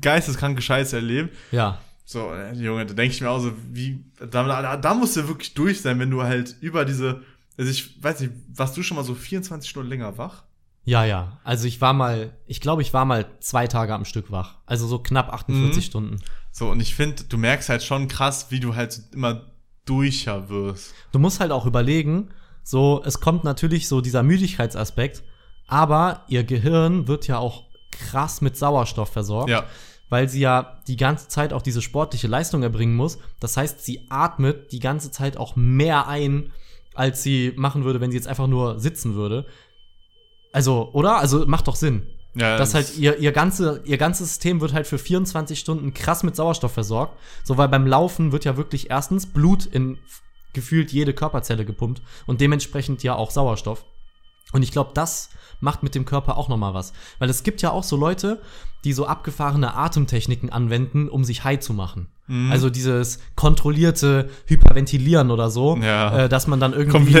geisteskranke Scheiße erlebt. Ja. So, Junge, da denke ich mir auch so, wie, da, da, da musst du wirklich durch sein, wenn du halt über diese, also ich weiß nicht, warst du schon mal so 24 Stunden länger wach? Ja, ja. Also ich war mal, ich glaube, ich war mal zwei Tage am Stück wach. Also so knapp 48 Mhm. Stunden. So, und ich finde, du merkst halt schon krass, wie du halt immer durcher wirst. Du musst halt auch überlegen, so, es kommt natürlich so dieser Müdigkeitsaspekt, Aber ihr Gehirn wird ja auch krass mit Sauerstoff versorgt. Ja. Weil sie ja die ganze Zeit auch diese sportliche Leistung erbringen muss. Das heißt, sie atmet die ganze Zeit auch mehr ein, als sie machen würde, wenn sie jetzt einfach nur sitzen würde. Also, oder? Also macht doch Sinn. Ja, dass halt ihr, ihr, ganze, ihr ganzes System wird halt für 24 Stunden krass mit Sauerstoff versorgt. So, weil beim Laufen wird ja wirklich erstens Blut in gefühlt jede Körperzelle gepumpt und dementsprechend ja auch Sauerstoff. Und ich glaube, das macht mit dem Körper auch noch mal was, weil es gibt ja auch so Leute, die so abgefahrene Atemtechniken anwenden, um sich high zu machen. Mhm. Also dieses kontrollierte Hyperventilieren oder so, Ja. äh, dass man dann irgendwie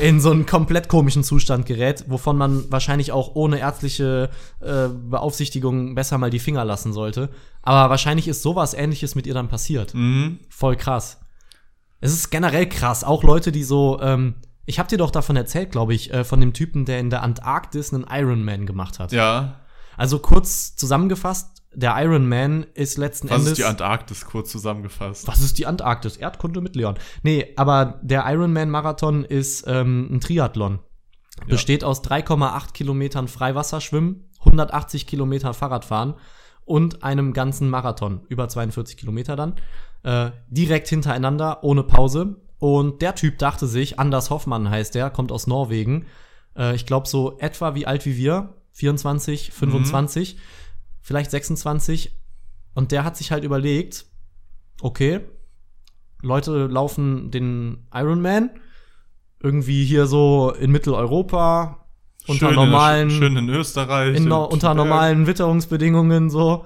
in so einen komplett komischen Zustand gerät, wovon man wahrscheinlich auch ohne ärztliche äh, Beaufsichtigung besser mal die Finger lassen sollte. Aber wahrscheinlich ist sowas ähnliches mit ihr dann passiert. Mhm. Voll krass. Es ist generell krass. Auch Leute, die so, ähm, ich hab dir doch davon erzählt, glaube ich, äh, von dem Typen, der in der Antarktis einen Ironman gemacht hat. Ja. Also kurz zusammengefasst, der Ironman ist letzten Was Endes. ist die Antarktis kurz zusammengefasst? Was ist die Antarktis? Erdkunde mit Leon. Nee, aber der Ironman-Marathon ist ähm, ein Triathlon. Besteht aus 3,8 Kilometern Freiwasserschwimmen, 180 Kilometer Fahrradfahren und einem ganzen Marathon, über 42 Kilometer dann, äh, direkt hintereinander, ohne Pause. Und der Typ dachte sich, Anders Hoffmann heißt der, kommt aus Norwegen, äh, ich glaube so etwa wie alt wie wir, 24, 25, vielleicht 26. Und der hat sich halt überlegt, okay, Leute laufen den Ironman irgendwie hier so in Mitteleuropa unter Schön normalen In, schön in Österreich. in, und- unter normalen Witterungsbedingungen so.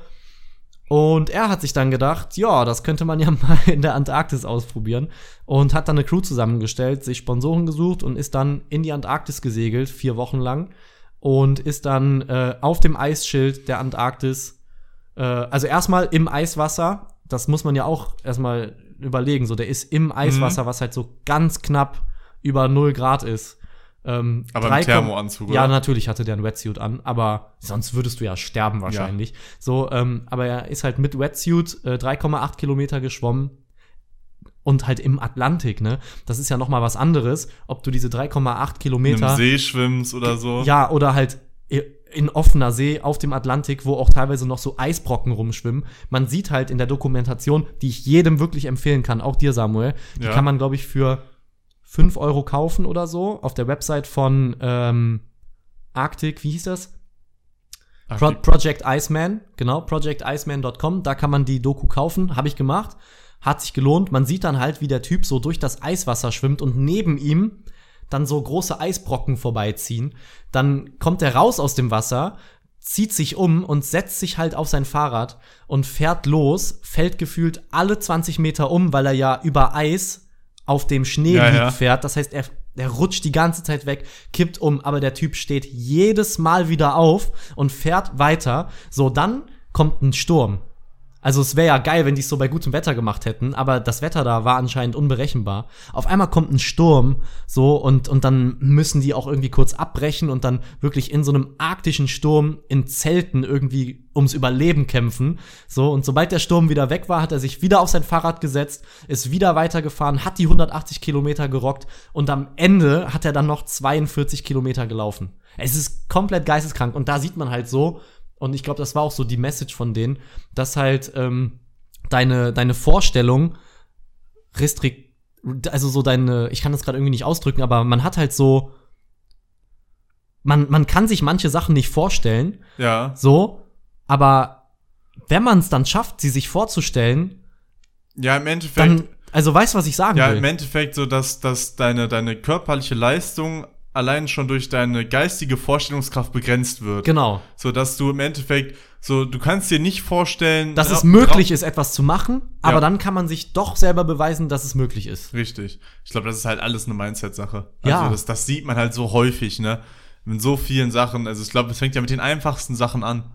Und er hat sich dann gedacht, ja, das könnte man ja mal in der Antarktis ausprobieren. Und hat dann eine Crew zusammengestellt, sich Sponsoren gesucht und ist dann in die Antarktis gesegelt, vier Wochen lang. Und ist dann äh, auf dem Eisschild der Antarktis, äh, also erstmal im Eiswasser, das muss man ja auch erstmal überlegen, so der ist im Eiswasser, was halt so ganz knapp über 0 Grad ist. Ähm, Aber im Kom- Thermoanzug, Ja, oder? natürlich hatte der einen Wetsuit an, aber sonst würdest du ja sterben wahrscheinlich. So, ähm, aber er ist halt mit Wetsuit äh, 3,8 Kilometer geschwommen und halt im Atlantik, ne? Das ist ja noch mal was anderes, ob du diese 3,8 Im Kilometer See schwimmst oder so. ja, oder halt in offener See auf dem Atlantik, wo auch teilweise noch so Eisbrocken rumschwimmen. Man sieht halt in der Dokumentation, die ich jedem wirklich empfehlen kann, auch dir, Samuel, die Ja. kann man, glaube ich, für 5 Euro kaufen oder so auf der Website von ähm, Arctic, wie hieß das? Pro Project Iceman, genau, projecticeman.com, da kann man die Doku kaufen, habe ich gemacht, hat sich gelohnt. Man sieht dann halt, wie der Typ so durch das Eiswasser schwimmt und neben ihm dann so große Eisbrocken vorbeiziehen. Dann kommt er raus aus dem Wasser, zieht sich um und setzt sich halt auf sein Fahrrad und fährt los, fällt gefühlt alle 20 Meter um, weil er ja über Eis auf dem Schnee Ja, liegt ja. fährt. Das heißt, er, er rutscht die ganze Zeit weg, kippt um, aber der Typ steht jedes Mal wieder auf und fährt weiter. So, dann kommt ein Sturm. Also es wäre ja geil, wenn die es so bei gutem Wetter gemacht hätten, aber das Wetter da war anscheinend unberechenbar. Auf einmal kommt ein Sturm, so, und, und dann müssen die auch irgendwie kurz abbrechen und dann wirklich in so einem arktischen Sturm in Zelten irgendwie ums Überleben kämpfen. So, und sobald der Sturm wieder weg war, hat er sich wieder auf sein Fahrrad gesetzt, ist wieder weitergefahren, hat die 180 Kilometer gerockt und am Ende hat er dann noch 42 Kilometer gelaufen. Es ist komplett geisteskrank und da sieht man halt so, und ich glaube, das war auch so die Message von denen, dass halt ähm, deine, deine Vorstellung restrikt, also so deine, ich kann das gerade irgendwie nicht ausdrücken, aber man hat halt so, man, man kann sich manche Sachen nicht vorstellen, Ja. so, aber wenn man es dann schafft, sie sich vorzustellen, Ja, im Endeffekt. dann, also weißt du, was ich sagen ja, will? im Endeffekt so, dass, dass deine, deine körperliche Leistung allein schon durch deine geistige Vorstellungskraft begrenzt wird. Genau. So dass du im Endeffekt, so, du kannst dir nicht vorstellen. Dass es möglich ist, etwas zu machen, aber Ja. dann kann man sich doch selber beweisen, dass es möglich ist. Richtig. Ich glaube, das ist halt alles eine Mindset-Sache. Ja. Also das, das sieht man halt so häufig, ne? Mit so vielen Sachen. Also ich glaube, es fängt ja mit den einfachsten Sachen an.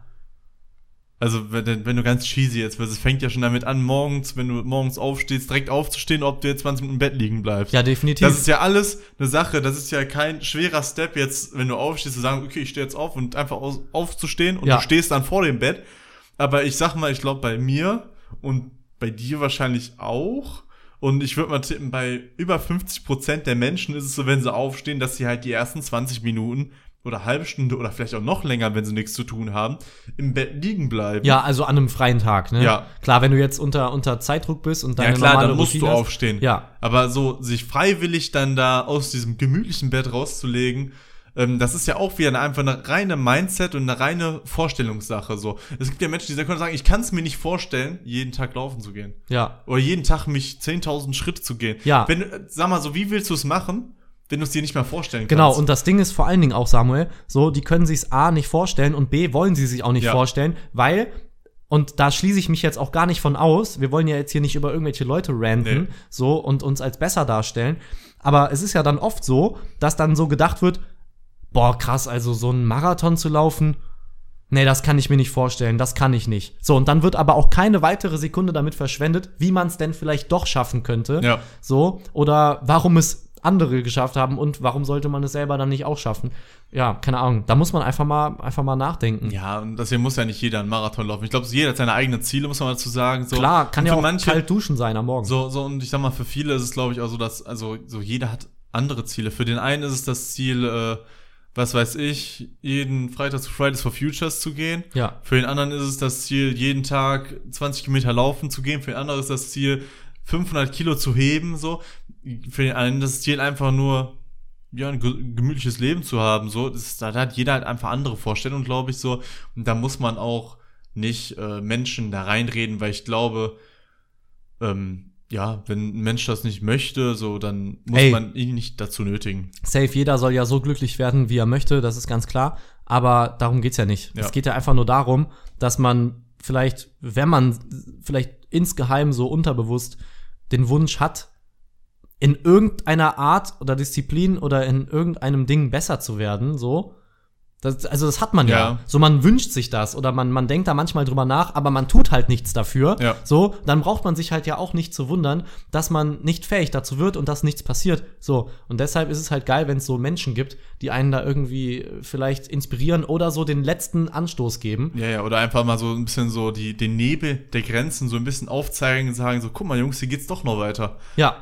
Also wenn, wenn du ganz cheesy jetzt wirst, es fängt ja schon damit an, morgens, wenn du morgens aufstehst, direkt aufzustehen, ob du jetzt 20 Minuten im Bett liegen bleibst. Ja, definitiv. Das ist ja alles eine Sache, das ist ja kein schwerer Step jetzt, wenn du aufstehst, zu sagen, okay, ich stehe jetzt auf und einfach aus, aufzustehen und Ja. du stehst dann vor dem Bett. Aber ich sag mal, ich glaube bei mir und bei dir wahrscheinlich auch. Und ich würde mal tippen, bei über 50% der Menschen ist es so, wenn sie aufstehen, dass sie halt die ersten 20 Minuten oder halbe Stunde oder vielleicht auch noch länger, wenn sie nichts zu tun haben, im Bett liegen bleiben. Ja, also an einem freien Tag, ne? Ja. Klar, wenn du jetzt unter, unter Zeitdruck bist und deine Ja klar, dann musst du Routine hast- aufstehen. Ja. Aber so sich freiwillig dann da aus diesem gemütlichen Bett rauszulegen, ähm, das ist ja auch wieder eine, einfach eine reine Mindset und eine reine Vorstellungssache. So, es gibt ja Menschen, die können sagen, ich kann es mir nicht vorstellen, jeden Tag laufen zu gehen Ja. oder jeden Tag mich 10.000 Schritte zu gehen. Ja. Wenn, du- sag mal so, wie willst du es machen, wenn du es dir nicht mehr vorstellen Genau, kannst? und das Ding ist vor allen Dingen auch, Samuel, so, die können sich's A nicht vorstellen und B wollen sie sich auch nicht Ja. vorstellen, weil, und da schließe ich mich jetzt auch gar nicht von aus, wir wollen ja jetzt hier nicht über irgendwelche Leute ranten, Nee. so, und uns als besser darstellen, aber es ist ja dann oft so, dass dann so gedacht wird, boah, krass, also so einen Marathon zu laufen, Nee, das kann ich mir nicht vorstellen, das kann ich nicht. So, und dann wird aber auch keine weitere Sekunde damit verschwendet, wie man es denn vielleicht doch schaffen könnte. Ja. So, oder warum es andere geschafft haben und warum sollte man es selber dann nicht auch schaffen? Ja, keine Ahnung. Da muss man einfach mal, einfach mal nachdenken. Ja, und deswegen muss ja nicht jeder einen Marathon laufen. Ich glaube, jeder hat seine eigenen Ziele, muss man dazu sagen. So. Klar, kann ja auch manche, kalt duschen sein am Morgen. So, so, und ich sag mal, für viele ist es, glaube ich, auch so, dass, also, so jeder hat andere Ziele. Für den einen ist es das Ziel, äh, was weiß ich, jeden Freitag zu Fridays for Futures zu gehen. Ja. Für den anderen ist es das Ziel, jeden Tag 20 Kilometer laufen zu gehen. Für den anderen ist das Ziel, 500 Kilo zu heben, so. Für den einen das Ziel einfach nur, ja, ein ge- gemütliches Leben zu haben, so. Das da hat jeder halt einfach andere Vorstellungen, glaube ich, so. Und da muss man auch nicht äh, Menschen da reinreden, weil ich glaube, ähm, ja, wenn ein Mensch das nicht möchte, so, dann muss Ey. man ihn nicht dazu nötigen. Safe, jeder soll ja so glücklich werden, wie er möchte, das ist ganz klar. Aber darum geht's ja nicht. Ja. Es geht ja einfach nur darum, dass man vielleicht, wenn man vielleicht insgeheim so unterbewusst den Wunsch hat, in irgendeiner Art oder Disziplin oder in irgendeinem Ding besser zu werden, so. Das, also das hat man ja. Ja. So, man wünscht sich das oder man, man denkt da manchmal drüber nach, aber man tut halt nichts dafür. Ja. So, dann braucht man sich halt ja auch nicht zu wundern, dass man nicht fähig dazu wird und dass nichts passiert. So, und deshalb ist es halt geil, wenn es so Menschen gibt, die einen da irgendwie vielleicht inspirieren oder so den letzten Anstoß geben. Ja, ja, oder einfach mal so ein bisschen so die, den Nebel der Grenzen so ein bisschen aufzeigen und sagen so, guck mal, Jungs, hier geht's doch noch weiter. Ja,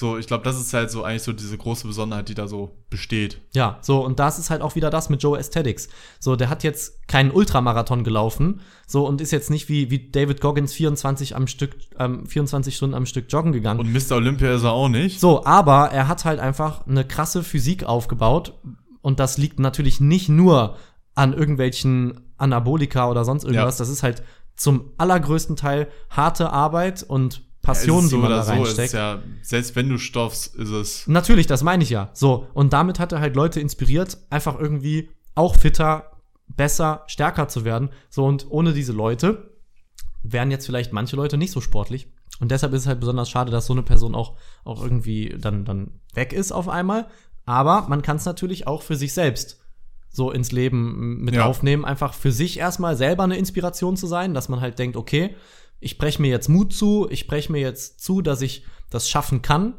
So, ich glaube, das ist halt so eigentlich so diese große Besonderheit, die da so besteht. Ja, so, und das ist halt auch wieder das mit Joe Aesthetics. So, der hat jetzt keinen Ultramarathon gelaufen, so, und ist jetzt nicht wie, wie David Goggins 24 am Stück, ähm, 24 Stunden am Stück joggen gegangen. Und Mr. Olympia ist er auch nicht. so, aber er hat halt einfach eine krasse Physik aufgebaut, und das liegt natürlich nicht nur an irgendwelchen Anabolika oder sonst irgendwas, Ja. das ist halt zum allergrößten Teil harte Arbeit und Passion, ist die man oder da so, reinsteckt. ist ja, selbst wenn du stoffst, ist es. Natürlich, das meine ich ja. So, und damit hat er halt Leute inspiriert, einfach irgendwie auch fitter, besser, stärker zu werden. So, und ohne diese Leute wären jetzt vielleicht manche Leute nicht so sportlich. Und deshalb ist es halt besonders schade, dass so eine Person auch, auch irgendwie dann, dann weg ist auf einmal. Aber man kann es natürlich auch für sich selbst so ins Leben mit Ja. aufnehmen, einfach für sich erstmal selber eine Inspiration zu sein, dass man halt denkt, okay, ich breche mir jetzt Mut zu, ich breche mir jetzt zu, dass ich das schaffen kann.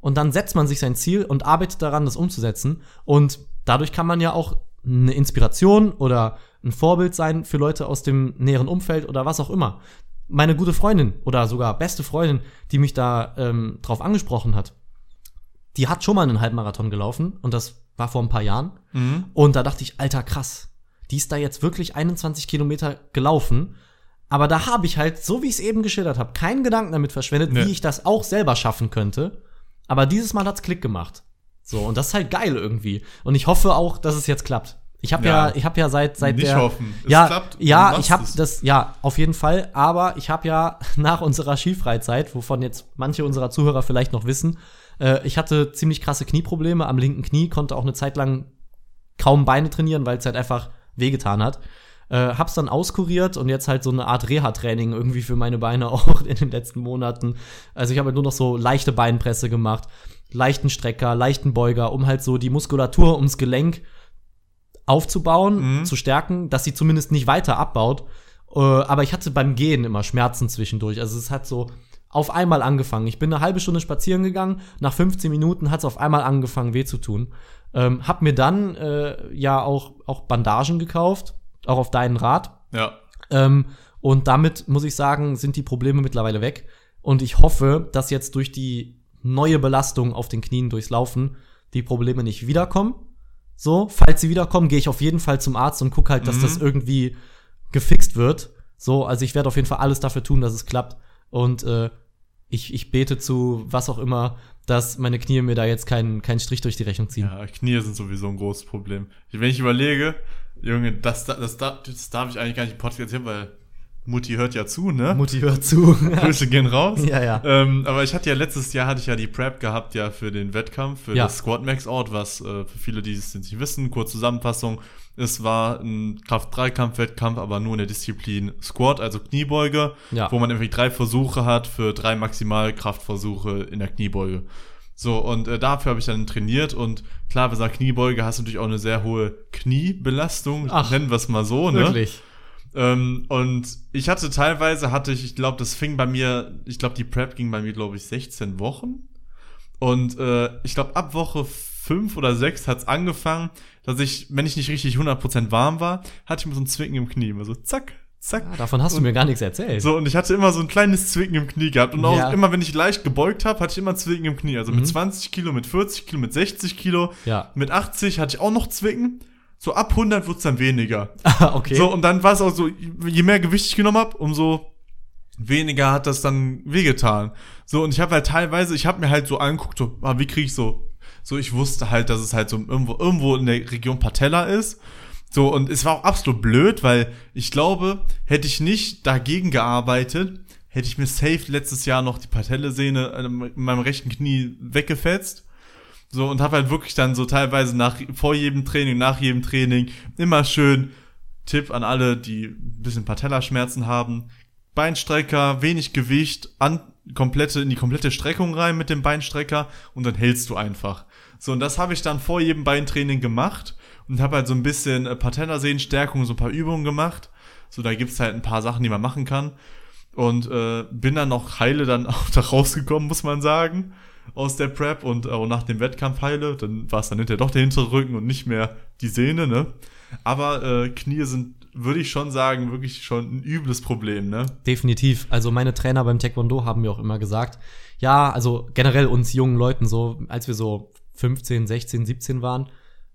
Und dann setzt man sich sein Ziel und arbeitet daran, das umzusetzen. Und dadurch kann man ja auch eine Inspiration oder ein Vorbild sein für Leute aus dem näheren Umfeld oder was auch immer. Meine gute Freundin oder sogar beste Freundin, die mich da ähm, drauf angesprochen hat, die hat schon mal einen Halbmarathon gelaufen und das war vor ein paar Jahren. Mhm. Und da dachte ich, alter, krass. Die ist da jetzt wirklich 21 Kilometer gelaufen. Aber da habe ich halt, so wie ich es eben geschildert habe, keinen Gedanken damit verschwendet, Nee. wie ich das auch selber schaffen könnte. Aber dieses Mal hat's Klick gemacht. So, und das ist halt geil irgendwie. Und ich hoffe auch, dass es jetzt klappt. Ich habe ja. Ja. ich habe ja seit seit Nicht der hoffen. Es ja klappt, ja ich habe es. das ja auf jeden Fall aber ich habe ja nach unserer Skifreizeit wovon jetzt manche unserer Zuhörer vielleicht noch wissen äh, ich hatte ziemlich krasse Knieprobleme am linken Knie konnte auch eine Zeit lang kaum Beine trainieren weil es halt einfach wehgetan hat äh, hab's dann auskuriert und jetzt halt so eine Art Reha-Training irgendwie für meine Beine auch in den letzten Monaten. Also ich habe halt nur noch so leichte Beinpresse gemacht, leichten Strecker, leichten Beuger, um halt so die Muskulatur ums Gelenk aufzubauen, Mhm. zu stärken, dass sie zumindest nicht weiter abbaut. Äh, aber ich hatte beim Gehen immer Schmerzen zwischendurch. Also es hat so auf einmal angefangen. Ich bin eine halbe Stunde spazieren gegangen, nach 15 Minuten hat es auf einmal angefangen weh zu tun. Ähm, hab mir dann äh, ja auch, auch Bandagen gekauft, auch auf deinen Rat. Ja. Ähm, und damit muss ich sagen, sind die Probleme mittlerweile weg. Und ich hoffe, dass jetzt durch die neue Belastung auf den Knien durchs Laufen die Probleme nicht wiederkommen. So, falls sie wiederkommen, gehe ich auf jeden Fall zum Arzt und gucke halt, dass Mhm. das irgendwie gefixt wird. So, also ich werde auf jeden Fall alles dafür tun, dass es klappt. Und äh, ich, ich bete zu was auch immer, dass meine Knie mir da jetzt keinen keinen Strich durch die Rechnung ziehen. Ja, Knie sind sowieso ein großes Problem. Wenn ich überlege, Junge, das, das, das, das darf ich eigentlich gar nicht im Podcast erzählen, weil Mutti hört ja zu, ne? Mutti hört zu. Grüße gehen raus. ja, ja. Ähm, aber ich hatte ja letztes Jahr hatte ich ja die Prep gehabt ja für den Wettkampf für Ja. das Squad Max Out, was äh, für viele, die es nicht wissen, kurz Zusammenfassung, es war ein Kraft-3-Kampf-Wettkampf, aber nur in der Disziplin Squat, also Kniebeuge, Ja. wo man irgendwie drei Versuche hat für drei Maximalkraftversuche in der Kniebeuge. So, und äh, dafür habe ich dann trainiert und klar, bei so einer Kniebeuge hast du natürlich auch eine sehr hohe Kniebelastung, Ach, nennen wir es mal so, ne? Wirklich. Ähm, und ich hatte teilweise, hatte ich, ich glaube, das fing bei mir, ich glaube, die Prep ging bei mir, glaube ich, 16 Wochen. Und äh, ich glaube, ab Woche 5 oder 6 hat's angefangen, dass ich, wenn ich nicht richtig 100% warm war, hatte ich mir so ein Zwicken im Knie. Immer so zack, zack. Ja, davon hast du Und- mir gar nichts erzählt. So, und ich hatte immer so ein kleines Zwicken im Knie gehabt. Und auch Ja. immer, wenn ich leicht gebeugt habe, hatte ich immer Zwicken im Knie. Also Mhm. mit 20 Kilo, mit 40 Kilo, mit 60 Kilo, Ja. mit 80 hatte ich auch noch Zwicken. So ab 100 wird's dann weniger. Ah, okay. So, und dann war es auch so, je mehr Gewicht ich genommen habe, umso weniger hat das dann wehgetan. So, und ich habe halt teilweise, ich habe mir halt so angeguckt, so, ah, wie kriege ich so, so, ich wusste halt, dass es halt so irgendwo, irgendwo in der Region Patella ist. So, und es war auch absolut blöd, weil ich glaube, hätte ich nicht dagegen gearbeitet, hätte ich mir safe letztes Jahr noch die Patellesehne in meinem rechten Knie weggefetzt. So, und habe halt wirklich dann so teilweise nach, vor jedem Training, nach jedem Training immer schön Tipp an alle, die ein bisschen Patellaschmerzen haben. Beinstrecker, wenig Gewicht, an, komplette, in die komplette Streckung rein mit dem Beinstrecker und dann hältst du einfach. So, und das habe ich dann vor jedem Beintraining gemacht und habe halt so ein bisschen äh, Patellasehnenstärkung, so ein paar Übungen gemacht. So, da gibt's halt ein paar Sachen, die man machen kann. Und äh, bin dann noch heile dann auch da rausgekommen, muss man sagen, aus der Prep und auch nach dem Wettkampf heile. Dann war es dann hinterher doch der hintere Rücken und nicht mehr die Sehne, ne? Aber äh, Knie sind, würde ich schon sagen, wirklich schon ein übles Problem, ne? Definitiv. Also meine Trainer beim Taekwondo haben mir auch immer gesagt, ja, also generell uns jungen Leuten so, als wir so 15, 16, 17 waren,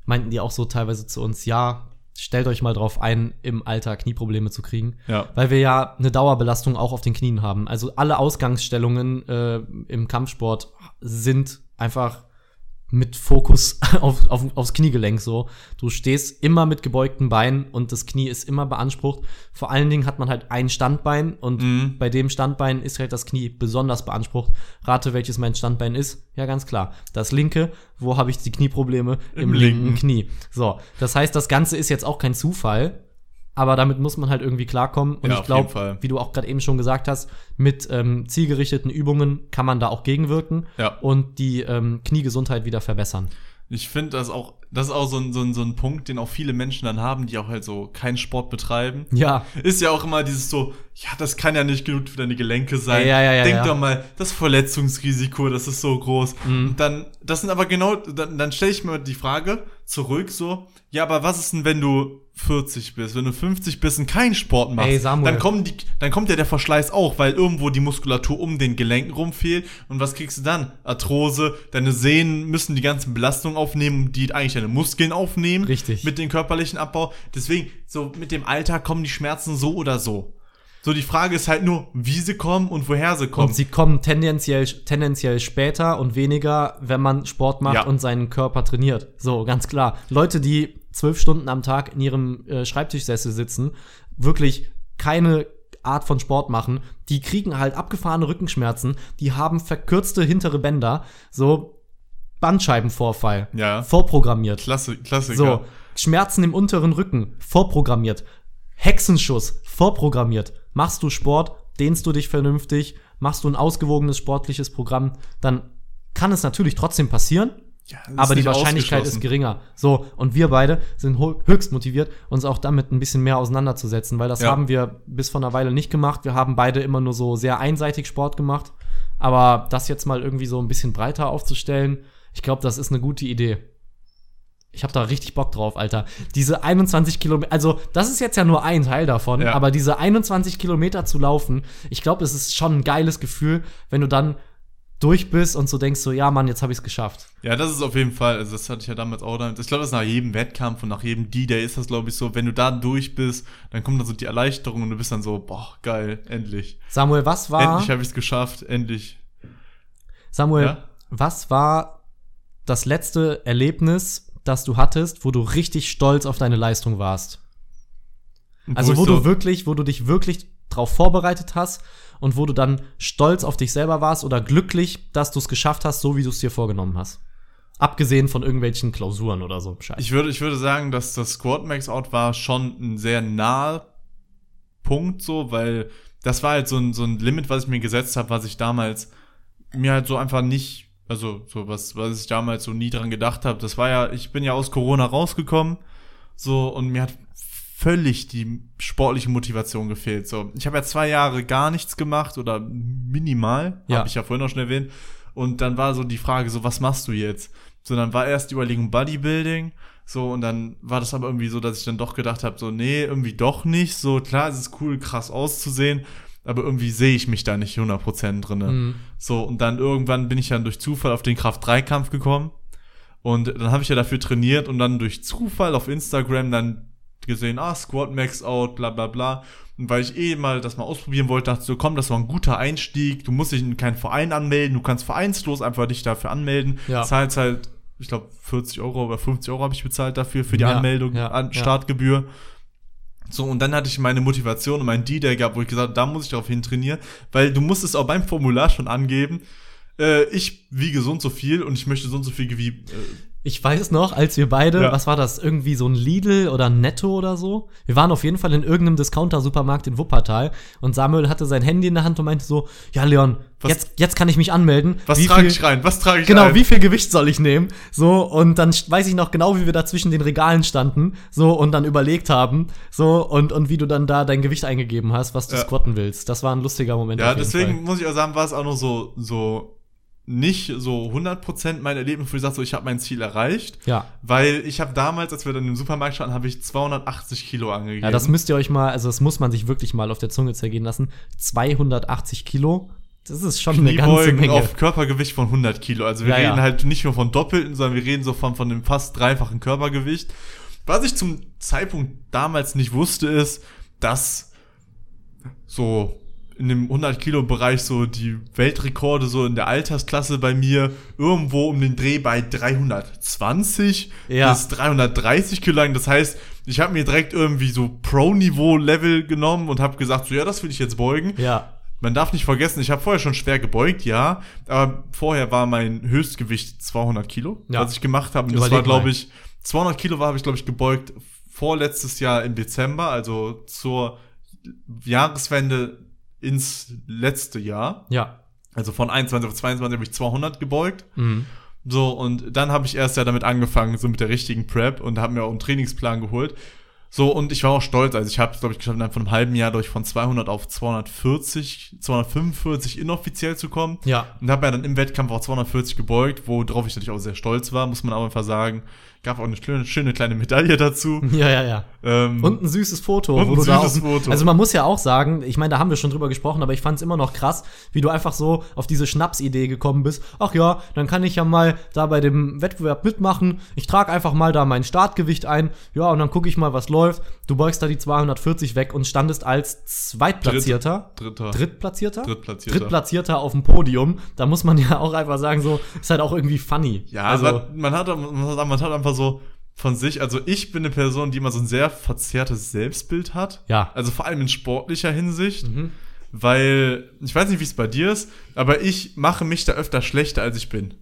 meinten die auch so teilweise zu uns, ja, stellt euch mal drauf ein, im Alter Knieprobleme zu kriegen. Ja. Weil wir ja eine Dauerbelastung auch auf den Knien haben. Also alle Ausgangsstellungen äh, im Kampfsport sind einfach mit Fokus auf, auf, aufs Kniegelenk so. Du stehst immer mit gebeugten Beinen und das Knie ist immer beansprucht. Vor allen Dingen hat man halt ein Standbein und Mhm. bei dem Standbein ist halt das Knie besonders beansprucht. Rate, welches mein Standbein ist? Ja, ganz klar. Das linke. Wo habe ich die Knieprobleme? Im, Im linken. linken. Knie. So, das heißt, das Ganze ist jetzt auch kein Zufall. Aber damit muss man halt irgendwie klarkommen. Und Ja, ich glaube, wie du auch gerade eben schon gesagt hast, mit ähm, zielgerichteten Übungen kann man da auch gegenwirken Ja. und die ähm, Kniegesundheit wieder verbessern. Ich finde das auch, das ist auch so ein, so, ein, so ein Punkt, den auch viele Menschen dann haben, die auch halt so keinen Sport betreiben. Ja, Ist ja auch immer dieses so, ja, das kann ja nicht genug für deine Gelenke sein. Ja, ja, ja, Denk ja. doch mal, das Verletzungsrisiko, das ist so groß. Mhm. Dann, das sind aber genau, dann, dann stelle ich mir die Frage zurück so, ja, aber was ist denn, wenn du 40 bist, wenn du 50 bist und keinen Sport machst? Ey. Dann kommen die, dann kommt ja der Verschleiß auch, weil irgendwo die Muskulatur um den Gelenken rumfehlt. Und was kriegst du dann? Arthrose, deine Sehnen müssen die ganzen Belastungen aufnehmen, die eigentlich deine Muskeln aufnehmen. Richtig. Mit dem körperlichen Abbau. Deswegen, so mit dem Alter kommen die Schmerzen so oder so. So, die Frage ist halt nur, wie sie kommen und woher sie kommen. und sie kommen tendenziell, tendenziell später und weniger, wenn man Sport macht Ja. und seinen Körper trainiert. So, ganz klar. Leute, die zwölf Stunden am Tag in ihrem äh, Schreibtischsessel sitzen, wirklich keine Art von Sport machen, die kriegen halt abgefahrene Rückenschmerzen, die haben verkürzte hintere Bänder, so Bandscheibenvorfall, Ja. vorprogrammiert. Klasse, Klassiker. So, Schmerzen im unteren Rücken, vorprogrammiert. Hexenschuss, vorprogrammiert. Machst du Sport, dehnst du dich vernünftig, machst du ein ausgewogenes sportliches Programm, dann kann es natürlich trotzdem passieren, Ja, aber die Wahrscheinlichkeit ist geringer. So, und wir beide sind höchst motiviert, uns auch damit ein bisschen mehr auseinanderzusetzen, weil das Ja. haben wir bis vor einer Weile nicht gemacht. Wir haben beide immer nur so sehr einseitig Sport gemacht. Aber das jetzt mal irgendwie so ein bisschen breiter aufzustellen, ich glaube, das ist eine gute Idee. Ich habe da richtig Bock drauf, Alter. Diese 21 Kilometer, also das ist jetzt ja nur ein Teil davon, Ja. aber diese 21 Kilometer zu laufen, ich glaube, es ist schon ein geiles Gefühl, wenn du dann durch bist und so denkst so, ja Mann, jetzt habe ich es geschafft. Ja, das ist auf jeden Fall, also das hatte ich ja damals auch damit. Ich glaube, das ist nach jedem Wettkampf und nach jedem D-Day ist das, glaube ich, so, wenn du da durch bist, dann kommt dann so die Erleichterung und du bist dann so, boah, geil, endlich. Samuel, was war. Endlich habe ich es geschafft, endlich. Samuel, Ja? was war das letzte Erlebnis, das du hattest, wo du richtig stolz auf deine Leistung warst? Also, ich wo so, du wirklich, wo du dich wirklich drauf vorbereitet hast und wo du dann stolz auf dich selber warst oder glücklich, dass du es geschafft hast, so wie du es dir vorgenommen hast. Abgesehen von irgendwelchen Klausuren oder so. Scheiße. Ich würde, ich würde sagen, dass das Squad Max Out war schon ein sehr naher Punkt so, weil das war halt so ein, so ein Limit, was ich mir gesetzt habe, was ich damals mir halt so einfach nicht, also so was, was ich damals so nie dran gedacht habe. Das war ja, ich bin ja aus Corona rausgekommen, so und mir hat völlig die sportliche Motivation gefehlt. So, ich habe ja zwei Jahre gar nichts gemacht oder minimal, Ja. habe ich ja vorhin auch schon erwähnt. Und dann war so die Frage, so was machst du jetzt? So, dann war erst die Überlegung Bodybuilding, so und dann war das aber irgendwie so, dass ich dann doch gedacht habe, so nee, irgendwie doch nicht. So klar, es ist cool, krass auszusehen, aber irgendwie sehe ich mich da nicht 100% drinne. Mhm. So und dann irgendwann bin ich dann durch Zufall auf den Kraft-3-Kampf gekommen. Und dann habe ich ja dafür trainiert und dann durch Zufall auf Instagram dann gesehen, ah, Squat Max Out, bla bla bla. Und weil ich eh mal das mal ausprobieren wollte, dachte ich so, komm, das war ein guter Einstieg. Du musst dich in keinen Verein anmelden, du kannst vereinslos einfach dich dafür anmelden. Ja. Zahlst halt, ich glaube, 40 Euro oder 50 Euro habe ich bezahlt dafür, für die Ja, Anmeldung, ja, an. Startgebühr. So, und dann hatte ich meine Motivation und mein D-Day gehabt, wo ich gesagt habe, da muss ich darauf hin trainieren, weil du musst es auch beim Formular schon angeben, äh, ich wiege so und so viel und ich möchte so und so viel wie, äh, Ich weiß noch, als wir beide, Ja. was war das, irgendwie so ein Lidl oder ein Netto oder so? Wir waren auf jeden Fall in irgendeinem Discounter-Supermarkt in Wuppertal und Samuel hatte sein Handy in der Hand und meinte so, ja Leon, Was- jetzt, jetzt kann ich mich anmelden. was trage ich rein? Was trage ich Genau, rein? wie viel Gewicht soll ich nehmen? So, und dann weiß ich noch genau, wie wir da zwischen den Regalen standen, so, und dann überlegt haben, so, und, und wie du dann da dein Gewicht eingegeben hast, was du Ja. squatten willst. Das war ein lustiger Moment. Ja, deswegen Fall. muss ich auch sagen, war es auch noch so, so nicht so 100% mein Erlebnis, wo ich sage, so, ich habe mein Ziel erreicht. Ja. Weil ich habe damals, als wir dann im Supermarkt standen, habe ich 280 Kilo angegeben. Ja, das müsst ihr euch mal, also das muss man sich wirklich mal auf der Zunge zergehen lassen. 280 Kilo, das ist schon eine ganze Menge. auf Körpergewicht von 100 Kilo. Also wir Ja, ja. reden halt nicht nur von doppelten, sondern wir reden so von, von dem fast dreifachen Körpergewicht. Was ich zum Zeitpunkt damals nicht wusste, ist, dass so in dem 100 Kilo Bereich so die Weltrekorde so in der Altersklasse bei mir irgendwo um den Dreh bei 320 Ja. bis 330 Kilo lang. Das heißt, ich habe mir direkt irgendwie so Pro-Niveau-Level genommen und habe gesagt, so ja, das will ich jetzt beugen. Ja. Man darf nicht vergessen, ich habe vorher schon schwer gebeugt, ja, aber vorher war mein Höchstgewicht 200 Kilo, Ja. was ich gemacht habe. Und das war, glaube ich, 200 Kilo war, habe ich, glaube ich, gebeugt vorletztes Jahr im Dezember, also zur Jahreswende ins letzte Jahr. Ja. Also von 21 auf 22 habe ich 200 gebeugt. Mhm. So, und dann habe ich erst ja damit angefangen, so mit der richtigen Prep und habe mir auch einen Trainingsplan geholt. So, und ich war auch stolz. Also ich habe es, glaube ich, geschafft, innerhalb von einem halben Jahr durch von 200 auf 240, 245 inoffiziell zu kommen. Ja. Und habe ja dann im Wettkampf auch 240 gebeugt, worauf ich natürlich auch sehr stolz war, muss man auch einfach sagen. Gab auch eine schöne, schöne kleine Medaille dazu. Ja, ja, ja. Ähm, Und ein süßes Foto. Und wo ein du da süßes auf, Foto. Also man muss ja auch sagen, ich meine, da haben wir schon drüber gesprochen, aber ich fand es immer noch krass, wie du einfach so auf diese Schnapsidee gekommen bist. Ach ja, dann kann ich ja mal da bei dem Wettbewerb mitmachen. Ich trage einfach mal da mein Startgewicht ein. Ja, und dann gucke ich mal, was läuft. Du beugst da die 240 weg und standest als Zweitplatzierter. Dritter. Drittplatzierter? Drittplatzierter. Drittplatzierter auf dem Podium. Da muss man ja auch einfach sagen, so, ist halt auch irgendwie funny. Ja, also, man hat, man hat einfach so von sich, also ich bin eine Person, die immer so ein sehr verzerrtes Selbstbild hat. Ja. Also vor allem in sportlicher Hinsicht. Mhm. Weil, ich weiß nicht, wie es bei dir ist, aber ich mache mich da öfter schlechter, als ich bin.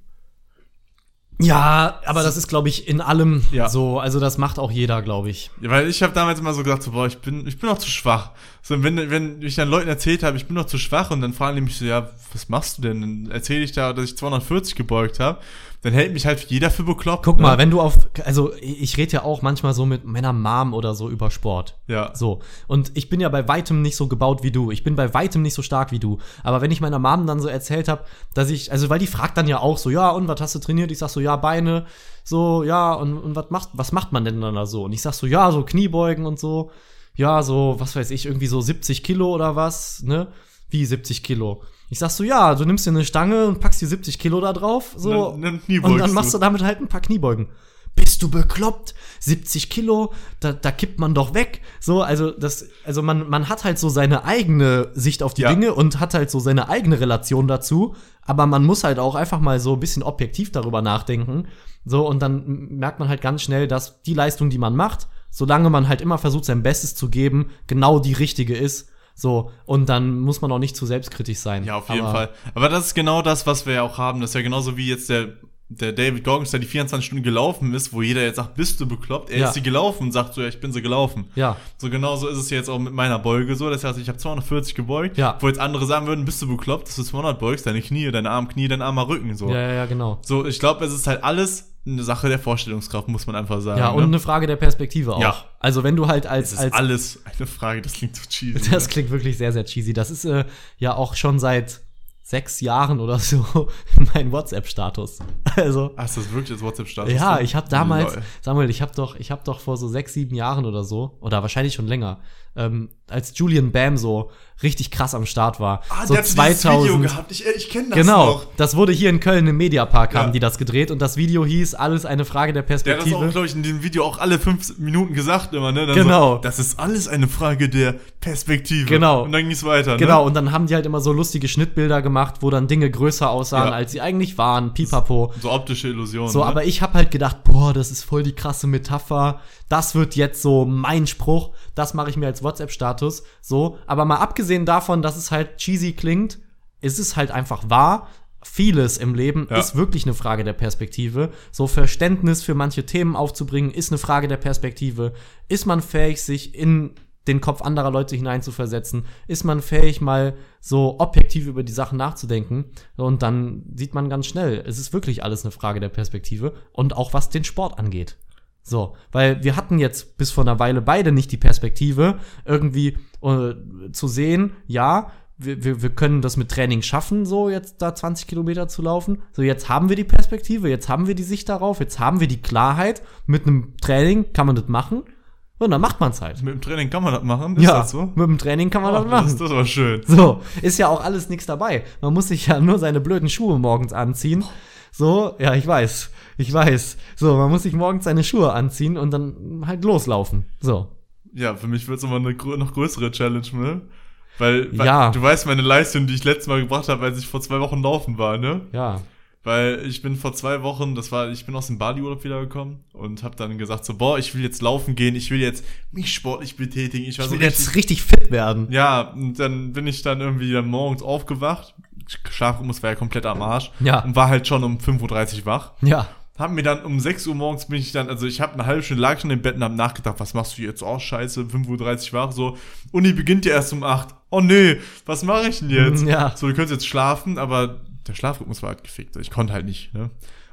ja, aber das ist, glaube ich, in allem Ja. so. Also das macht auch jeder, glaube ich. Ja, Weil ich habe damals immer so gedacht, so, boah, ich bin, ich bin noch zu schwach. So, wenn, wenn ich dann Leuten erzählt habe, ich bin noch zu schwach und dann fragen die mich so, ja, was machst du denn? Dann erzähle ich da, dass ich 240 gebeugt habe. Dann hält mich halt jeder für bekloppt. Guck ne? mal, wenn du auf, also ich rede ja auch manchmal so mit meiner Mom oder so über Sport. Ja. So. Und ich bin ja bei weitem nicht so gebaut wie du. Ich bin bei weitem nicht so stark wie du. Aber wenn ich meiner Mom dann so erzählt habe, dass ich, also weil die fragt dann ja auch so, ja, und was hast du trainiert? Ich sag so, ja, Beine, so, ja, und, und was macht, was macht man denn dann da so? Und ich sag so, ja, so Kniebeugen und so. Ja, so, was weiß ich, irgendwie so 70 Kilo oder was, ne? Wie 70 Kilo? Ich sag so, ja, du nimmst dir eine Stange und packst die 70 Kilo da drauf, so. Und dann- dann und dann machst du. du damit halt ein paar Kniebeugen. Bist du bekloppt? 70 Kilo, da, da kippt man doch weg. So, also das, also man, man hat halt so seine eigene Sicht auf die Ja. Dinge und hat halt so seine eigene Relation dazu. Aber man muss halt auch einfach mal so ein bisschen objektiv darüber nachdenken. So, und dann merkt man halt ganz schnell, dass die Leistung, die man macht, solange man halt immer versucht, sein Bestes zu geben, genau die richtige ist. So, und dann muss man auch nicht zu selbstkritisch sein. Ja, auf jeden Aber- Fall. Aber das ist genau das, was wir ja auch haben. Das ist ja genauso wie jetzt der, der David Goggins, der die 24 Stunden gelaufen ist, wo jeder jetzt sagt, bist du bekloppt? Er Ja. ist sie gelaufen und sagt so, ja, ich bin sie gelaufen. Ja, So genauso ist es jetzt auch mit meiner Beuge so. Das heißt, ich habe 240 gebeugt, Ja. wo jetzt andere sagen würden, bist du bekloppt, dass du 200 beugst, deine Knie, deine Arm, Knie, dein armer Rücken, so. ja, ja, ja, genau. So, ich glaube, es ist halt alles eine Sache der Vorstellungskraft, muss man einfach sagen. Ja, und ne? eine Frage der Perspektive auch. Ja. Also wenn du halt als, es ist als alles eine Frage, das klingt so cheesy. das ne? klingt wirklich sehr, sehr cheesy. Das ist äh, ja auch schon seit sechs Jahren oder so mein WhatsApp-Status. Also Ach, ist das wirklich das WhatsApp-Status? ja, ich habe damals, Lol. Samuel, ich habe doch, ich habe doch vor so sechs, sieben Jahren oder so oder wahrscheinlich schon länger, ähm, als Julian Bam so richtig krass am Start war, Ah, so der hat dieses Video 2000, gehabt. Ich, ich kenne das Genau, noch. das wurde hier in Köln im Mediapark haben Ja. die das gedreht und das Video hieß alles eine Frage der Der hat das Perspektive. auch, glaube ich, in dem Video auch alle fünf Minuten gesagt immer, ne? Dann Genau. So, das ist alles eine Frage der Perspektive. Genau. Und dann ging es weiter, ne? Genau, und dann haben die halt immer so lustige Schnittbilder gemacht, wo dann Dinge größer aussahen, Ja. als sie eigentlich waren. Pipapo. So optische Illusionen. So, ne? aber ich habe halt gedacht, boah, das ist voll die krasse Metapher. Das wird jetzt so mein Spruch. Das mache ich mir als WhatsApp-Status. So, aber mal abgesehen davon, dass es halt cheesy klingt, ist es halt einfach wahr. Vieles im Leben Ja. ist wirklich eine Frage der Perspektive. So Verständnis für manche Themen aufzubringen, ist eine Frage der Perspektive. Ist man fähig, sich in den Kopf anderer Leute hineinzuversetzen? Ist man fähig, mal so objektiv über die Sachen nachzudenken? Und dann sieht man ganz schnell, es ist wirklich alles eine Frage der Perspektive und auch was den Sport angeht. So, weil wir hatten jetzt bis vor einer Weile beide nicht die Perspektive, irgendwie äh, zu sehen, ja, wir, wir, wir können das mit Training schaffen, so jetzt da 20 Kilometer zu laufen. So, jetzt haben wir die Perspektive, jetzt haben wir die Sicht darauf, jetzt haben wir die Klarheit. Mit einem Training kann man das machen. Und dann macht man es halt. Mit dem Training kann man das machen? Ist ja, das so? mit dem Training kann man Oh, das machen. das, das war schön. So, ist ja auch alles nichts dabei. Man muss sich ja nur seine blöden Schuhe morgens anziehen. So, ja, ich weiß. Ich weiß. So, man muss sich morgens seine Schuhe anziehen und dann halt loslaufen. So. Ja, für mich wird es immer eine noch größere Challenge, ne? Weil, weil Ja. du weißt meine Leistung, die ich letztes Mal gebracht habe, als ich vor zwei Wochen laufen war, ne? Ja. Weil ich bin vor zwei Wochen, das war, ich bin aus dem Bali-Urlaub wiedergekommen und habe dann gesagt so, boah, ich will jetzt laufen gehen, ich will jetzt mich sportlich betätigen. Ich Ich so will richtig, jetzt richtig fit werden. ja, und dann bin ich dann irgendwie dann morgens aufgewacht. Schlafrhythmus war ja komplett am Arsch. Ja. Und war halt schon um 5.30 Uhr wach. Ja. Hab mir dann um 6 Uhr morgens bin ich dann, also ich habe eine halbe Stunde lag schon im Bett und hab nachgedacht, was machst du jetzt? Oh, scheiße, 5.30 Uhr wach, so. Uni beginnt ja erst um 8. Oh nee, was mache ich denn jetzt? Ja. So, du könntest jetzt schlafen, aber der Schlafrhythmus war halt gefickt. Ich konnte halt nicht, ne?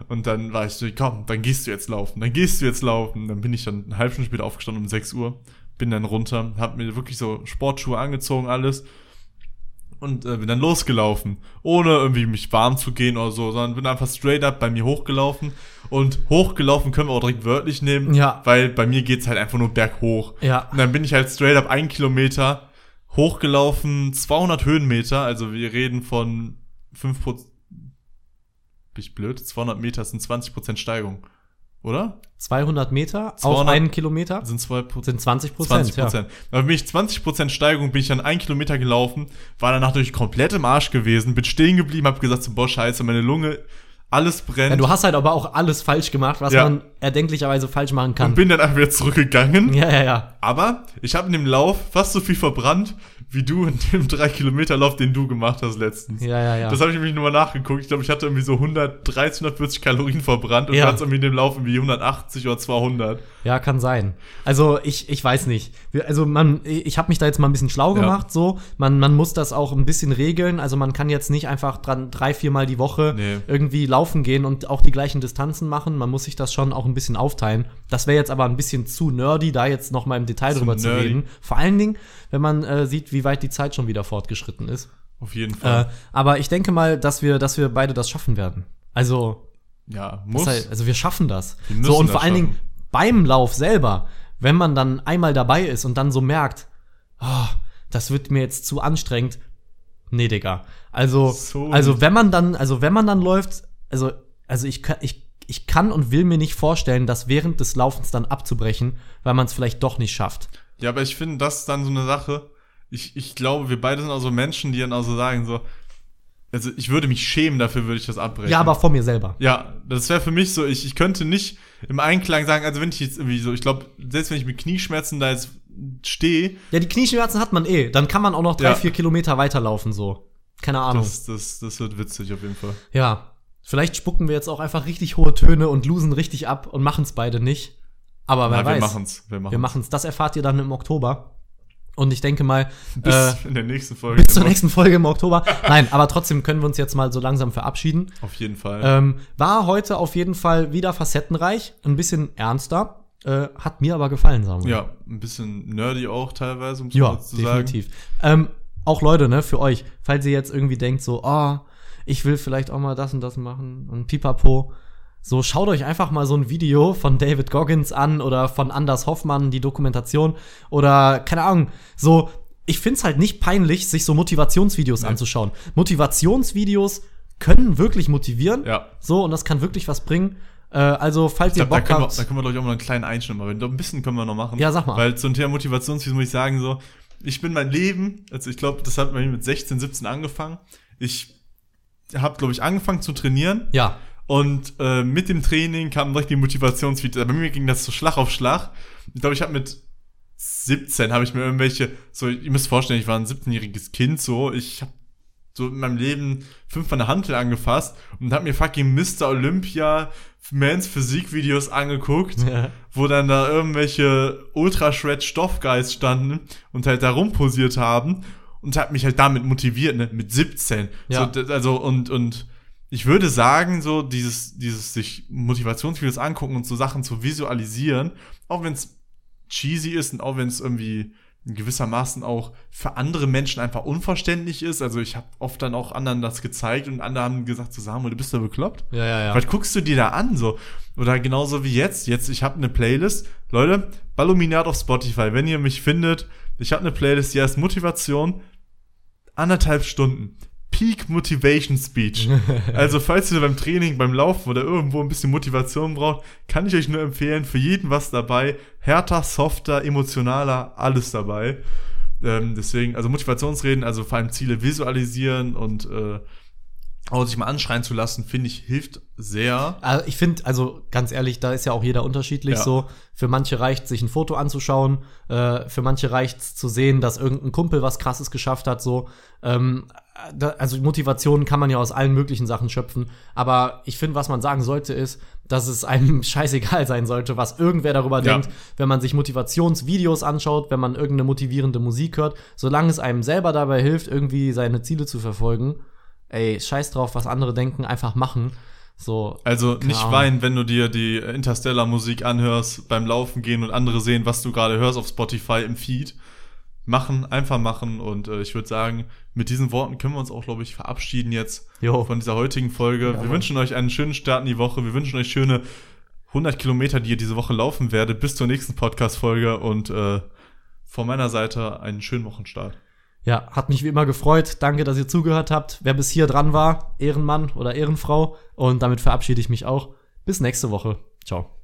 Und dann war ich so, komm, dann gehst du jetzt laufen, dann gehst du jetzt laufen. Dann bin ich dann eine halbe Stunde später aufgestanden um 6 Uhr, bin dann runter, hab mir wirklich so Sportschuhe angezogen, alles und äh, bin dann losgelaufen, ohne irgendwie mich warm zu gehen oder so, sondern bin einfach straight up bei mir hochgelaufen und hochgelaufen können wir auch direkt wörtlich nehmen, Ja. weil bei mir geht's halt einfach nur berghoch. Ja. Und dann bin ich halt straight up ein Kilometer hochgelaufen, 200 Höhenmeter, also wir reden von 5 Bin ich blöd? 200 Meter sind 20% Steigung, oder? 200 Meter auf 200 einen Kilometer Sind 2 sind 20 Prozent. 20 Prozent. Da bin ich 20 Prozent Steigung, bin ich dann einen Kilometer gelaufen, war danach natürlich komplett im Arsch gewesen, bin stehen geblieben, hab gesagt, so, boah, scheiße, meine Lunge, alles brennt. Ja, du hast halt aber auch alles falsch gemacht, was Ja. man erdenklicherweise falsch machen kann. und bin dann einfach wieder zurückgegangen. Ja, ja, ja. Aber ich habe in dem Lauf fast so viel verbrannt, wie du in dem 3-Kilometer-Lauf, den du gemacht hast letztens. Ja, ja, ja. Das habe ich nämlich nochmal nachgeguckt. Ich glaube, ich hatte irgendwie so 130, 140 Kalorien verbrannt und Ja. du hattest irgendwie in dem Lauf irgendwie 180 oder 200. Ja, kann sein. Also ich, ich weiß nicht. Also man, ich habe mich da jetzt mal ein bisschen schlau Ja. gemacht. So, man, man muss das auch ein bisschen regeln. Also man kann jetzt nicht einfach dran drei, viermal die Woche Nee. irgendwie laufen gehen und auch die gleichen Distanzen machen. Man muss sich das schon auch ein bisschen aufteilen. Das wäre jetzt aber ein bisschen zu nerdy, da jetzt noch mal im Detail Zu drüber zu nerdy. reden. Vor allen Dingen, wenn man äh, sieht, wie weit die Zeit schon wieder fortgeschritten ist. Auf jeden Äh, Fall. aber ich denke mal, dass wir, dass wir beide das schaffen werden. Also ja, muss. heißt, also wir schaffen das. Wir So und vor allen Dingen schaffen. beim Lauf selber, wenn man dann einmal dabei ist und dann so merkt, oh, das wird mir jetzt zu anstrengend, Nee, Digga. Also, So also wenn man dann, also wenn man dann läuft, also, also ich, kann- ich, ich kann und will mir nicht vorstellen, das während des Laufens dann abzubrechen, weil man es vielleicht doch nicht schafft. Ja, aber ich finde, das ist dann so eine Sache. Ich, ich glaube, wir beide sind auch so Menschen, die dann auch so sagen, so, also ich würde mich schämen, dafür würde ich das abbrechen. Ja, aber vor mir selber. Ja, das wäre für mich so, ich, ich könnte nicht im Einklang sagen, also wenn ich jetzt irgendwie so, ich glaube, selbst wenn ich mit Knieschmerzen da jetzt stehe, Ja, die Knieschmerzen hat man eh. Dann kann man auch noch drei, Ja. vier Kilometer weiterlaufen, so. Keine Ahnung. das, das, das wird witzig auf jeden Fall. Ja. Vielleicht spucken wir jetzt auch einfach richtig hohe Töne und losen richtig ab und machen es beide nicht. Aber wer Ja, weiß. wir machen's. Wir machen's. Wir machen's. Das erfahrt ihr dann im Oktober. Und ich denke mal, Bis äh, in der nächsten Folge. bis zur nächsten Folge im Oktober. Nein, aber trotzdem können wir uns jetzt mal so langsam verabschieden. Auf jeden Fall. Ähm, war heute auf jeden Fall wieder facettenreich, ein bisschen ernster. Äh, hat mir aber gefallen, sagen wir. ja, ein bisschen nerdy auch teilweise, um Ja, zu sagen. definitiv. Ähm, auch Leute, ne, für euch, falls ihr jetzt irgendwie denkt, so, oh, ich will vielleicht auch mal das und das machen und pipapo. So, schaut euch einfach mal so ein Video von David Goggins an oder von Anders Hoffmann, die Dokumentation. Oder, keine Ahnung, so, ich find's halt nicht peinlich, sich so Motivationsvideos Nee. anzuschauen. Motivationsvideos können wirklich motivieren. Ja. So, und das kann wirklich was bringen. Äh, also, falls Ich ihr glaub, da Bock können, wir, habt. da können wir, glaube ich, auch mal einen kleinen Einschnitt machen. Ein bisschen können wir noch machen. Ja, sag mal. Weil zum Thema Motivationsvideos muss ich sagen, so, ich bin mein Leben, also ich glaube, das hat bei mir mit 16, 17 angefangen. Ich habe, glaube ich, angefangen zu trainieren. ja, Und äh, mit dem Training kamen direkt die Motivationsvideos. Bei mir ging das so Schlag auf Schlag. Ich glaube, ich habe mit 17 habe ich mir irgendwelche, so, ihr müsst vorstellen, ich war ein 17-jähriges Kind, so, ich habe so in meinem Leben fünfmal eine Hantel angefasst und habe mir fucking Mr. Olympia Mans Physik-Videos angeguckt, Ja. wo dann da irgendwelche Ultra-Shred Stoffgeist standen und halt da rumposiert haben und hat mich halt damit motiviert, ne, mit 17. Ja. So, also und, und ich würde sagen, so dieses, dieses sich Motivationsvideos angucken und so Sachen zu visualisieren, auch wenn es cheesy ist und auch wenn es irgendwie in gewissermaßen auch für andere Menschen einfach unverständlich ist. Also ich habe oft dann auch anderen das gezeigt und andere haben gesagt, so Samuel, du bist da bekloppt. ja, ja, ja. Was guckst du dir da an? So? Oder genauso wie jetzt. Jetzt, ich habe eine Playlist. Leute, Balluminat auf Spotify. Wenn ihr mich findet, ich habe eine Playlist, die heißt Motivation. Anderthalb Stunden. Peak Motivation Speech. also, falls ihr beim Training, beim Laufen oder irgendwo ein bisschen Motivation braucht, kann ich euch nur empfehlen, für jeden was dabei. Härter, softer, emotionaler, alles dabei. Ähm, deswegen, also Motivationsreden, also vor allem Ziele visualisieren und äh, auch sich mal anschreien zu lassen, finde ich, hilft sehr. Also ich finde, also ganz ehrlich, da ist ja auch jeder unterschiedlich Ja. so. Für manche reicht sich ein Foto anzuschauen, äh, für manche reicht zu sehen, dass irgendein Kumpel was krasses geschafft hat, so. Ähm, also Motivation kann man ja aus allen möglichen Sachen schöpfen. Aber ich finde, was man sagen sollte, ist, dass es einem scheißegal sein sollte, was irgendwer darüber Ja. denkt, wenn man sich Motivationsvideos anschaut, wenn man irgendeine motivierende Musik hört, solange es einem selber dabei hilft, irgendwie seine Ziele zu verfolgen. Ey, scheiß drauf, was andere denken, einfach machen. So, Also nicht Ahnung. weinen, wenn du dir die Interstellar-Musik anhörst beim Laufen gehen und andere sehen, was du gerade hörst auf Spotify im Feed. Machen, einfach machen und äh, ich würde sagen, mit diesen Worten können wir uns auch, glaube ich, verabschieden jetzt jo. von dieser heutigen Folge. wir Mann. wünschen euch einen schönen Start in die Woche. Wir wünschen euch schöne 100 Kilometer, die ihr diese Woche laufen werdet, bis zur nächsten Podcast-Folge und äh, von meiner Seite einen schönen Wochenstart. Ja, hat mich wie immer gefreut. Danke, dass ihr zugehört habt. Wer bis hier dran war, Ehrenmann oder Ehrenfrau. Und damit verabschiede ich mich auch. Bis nächste Woche. Ciao.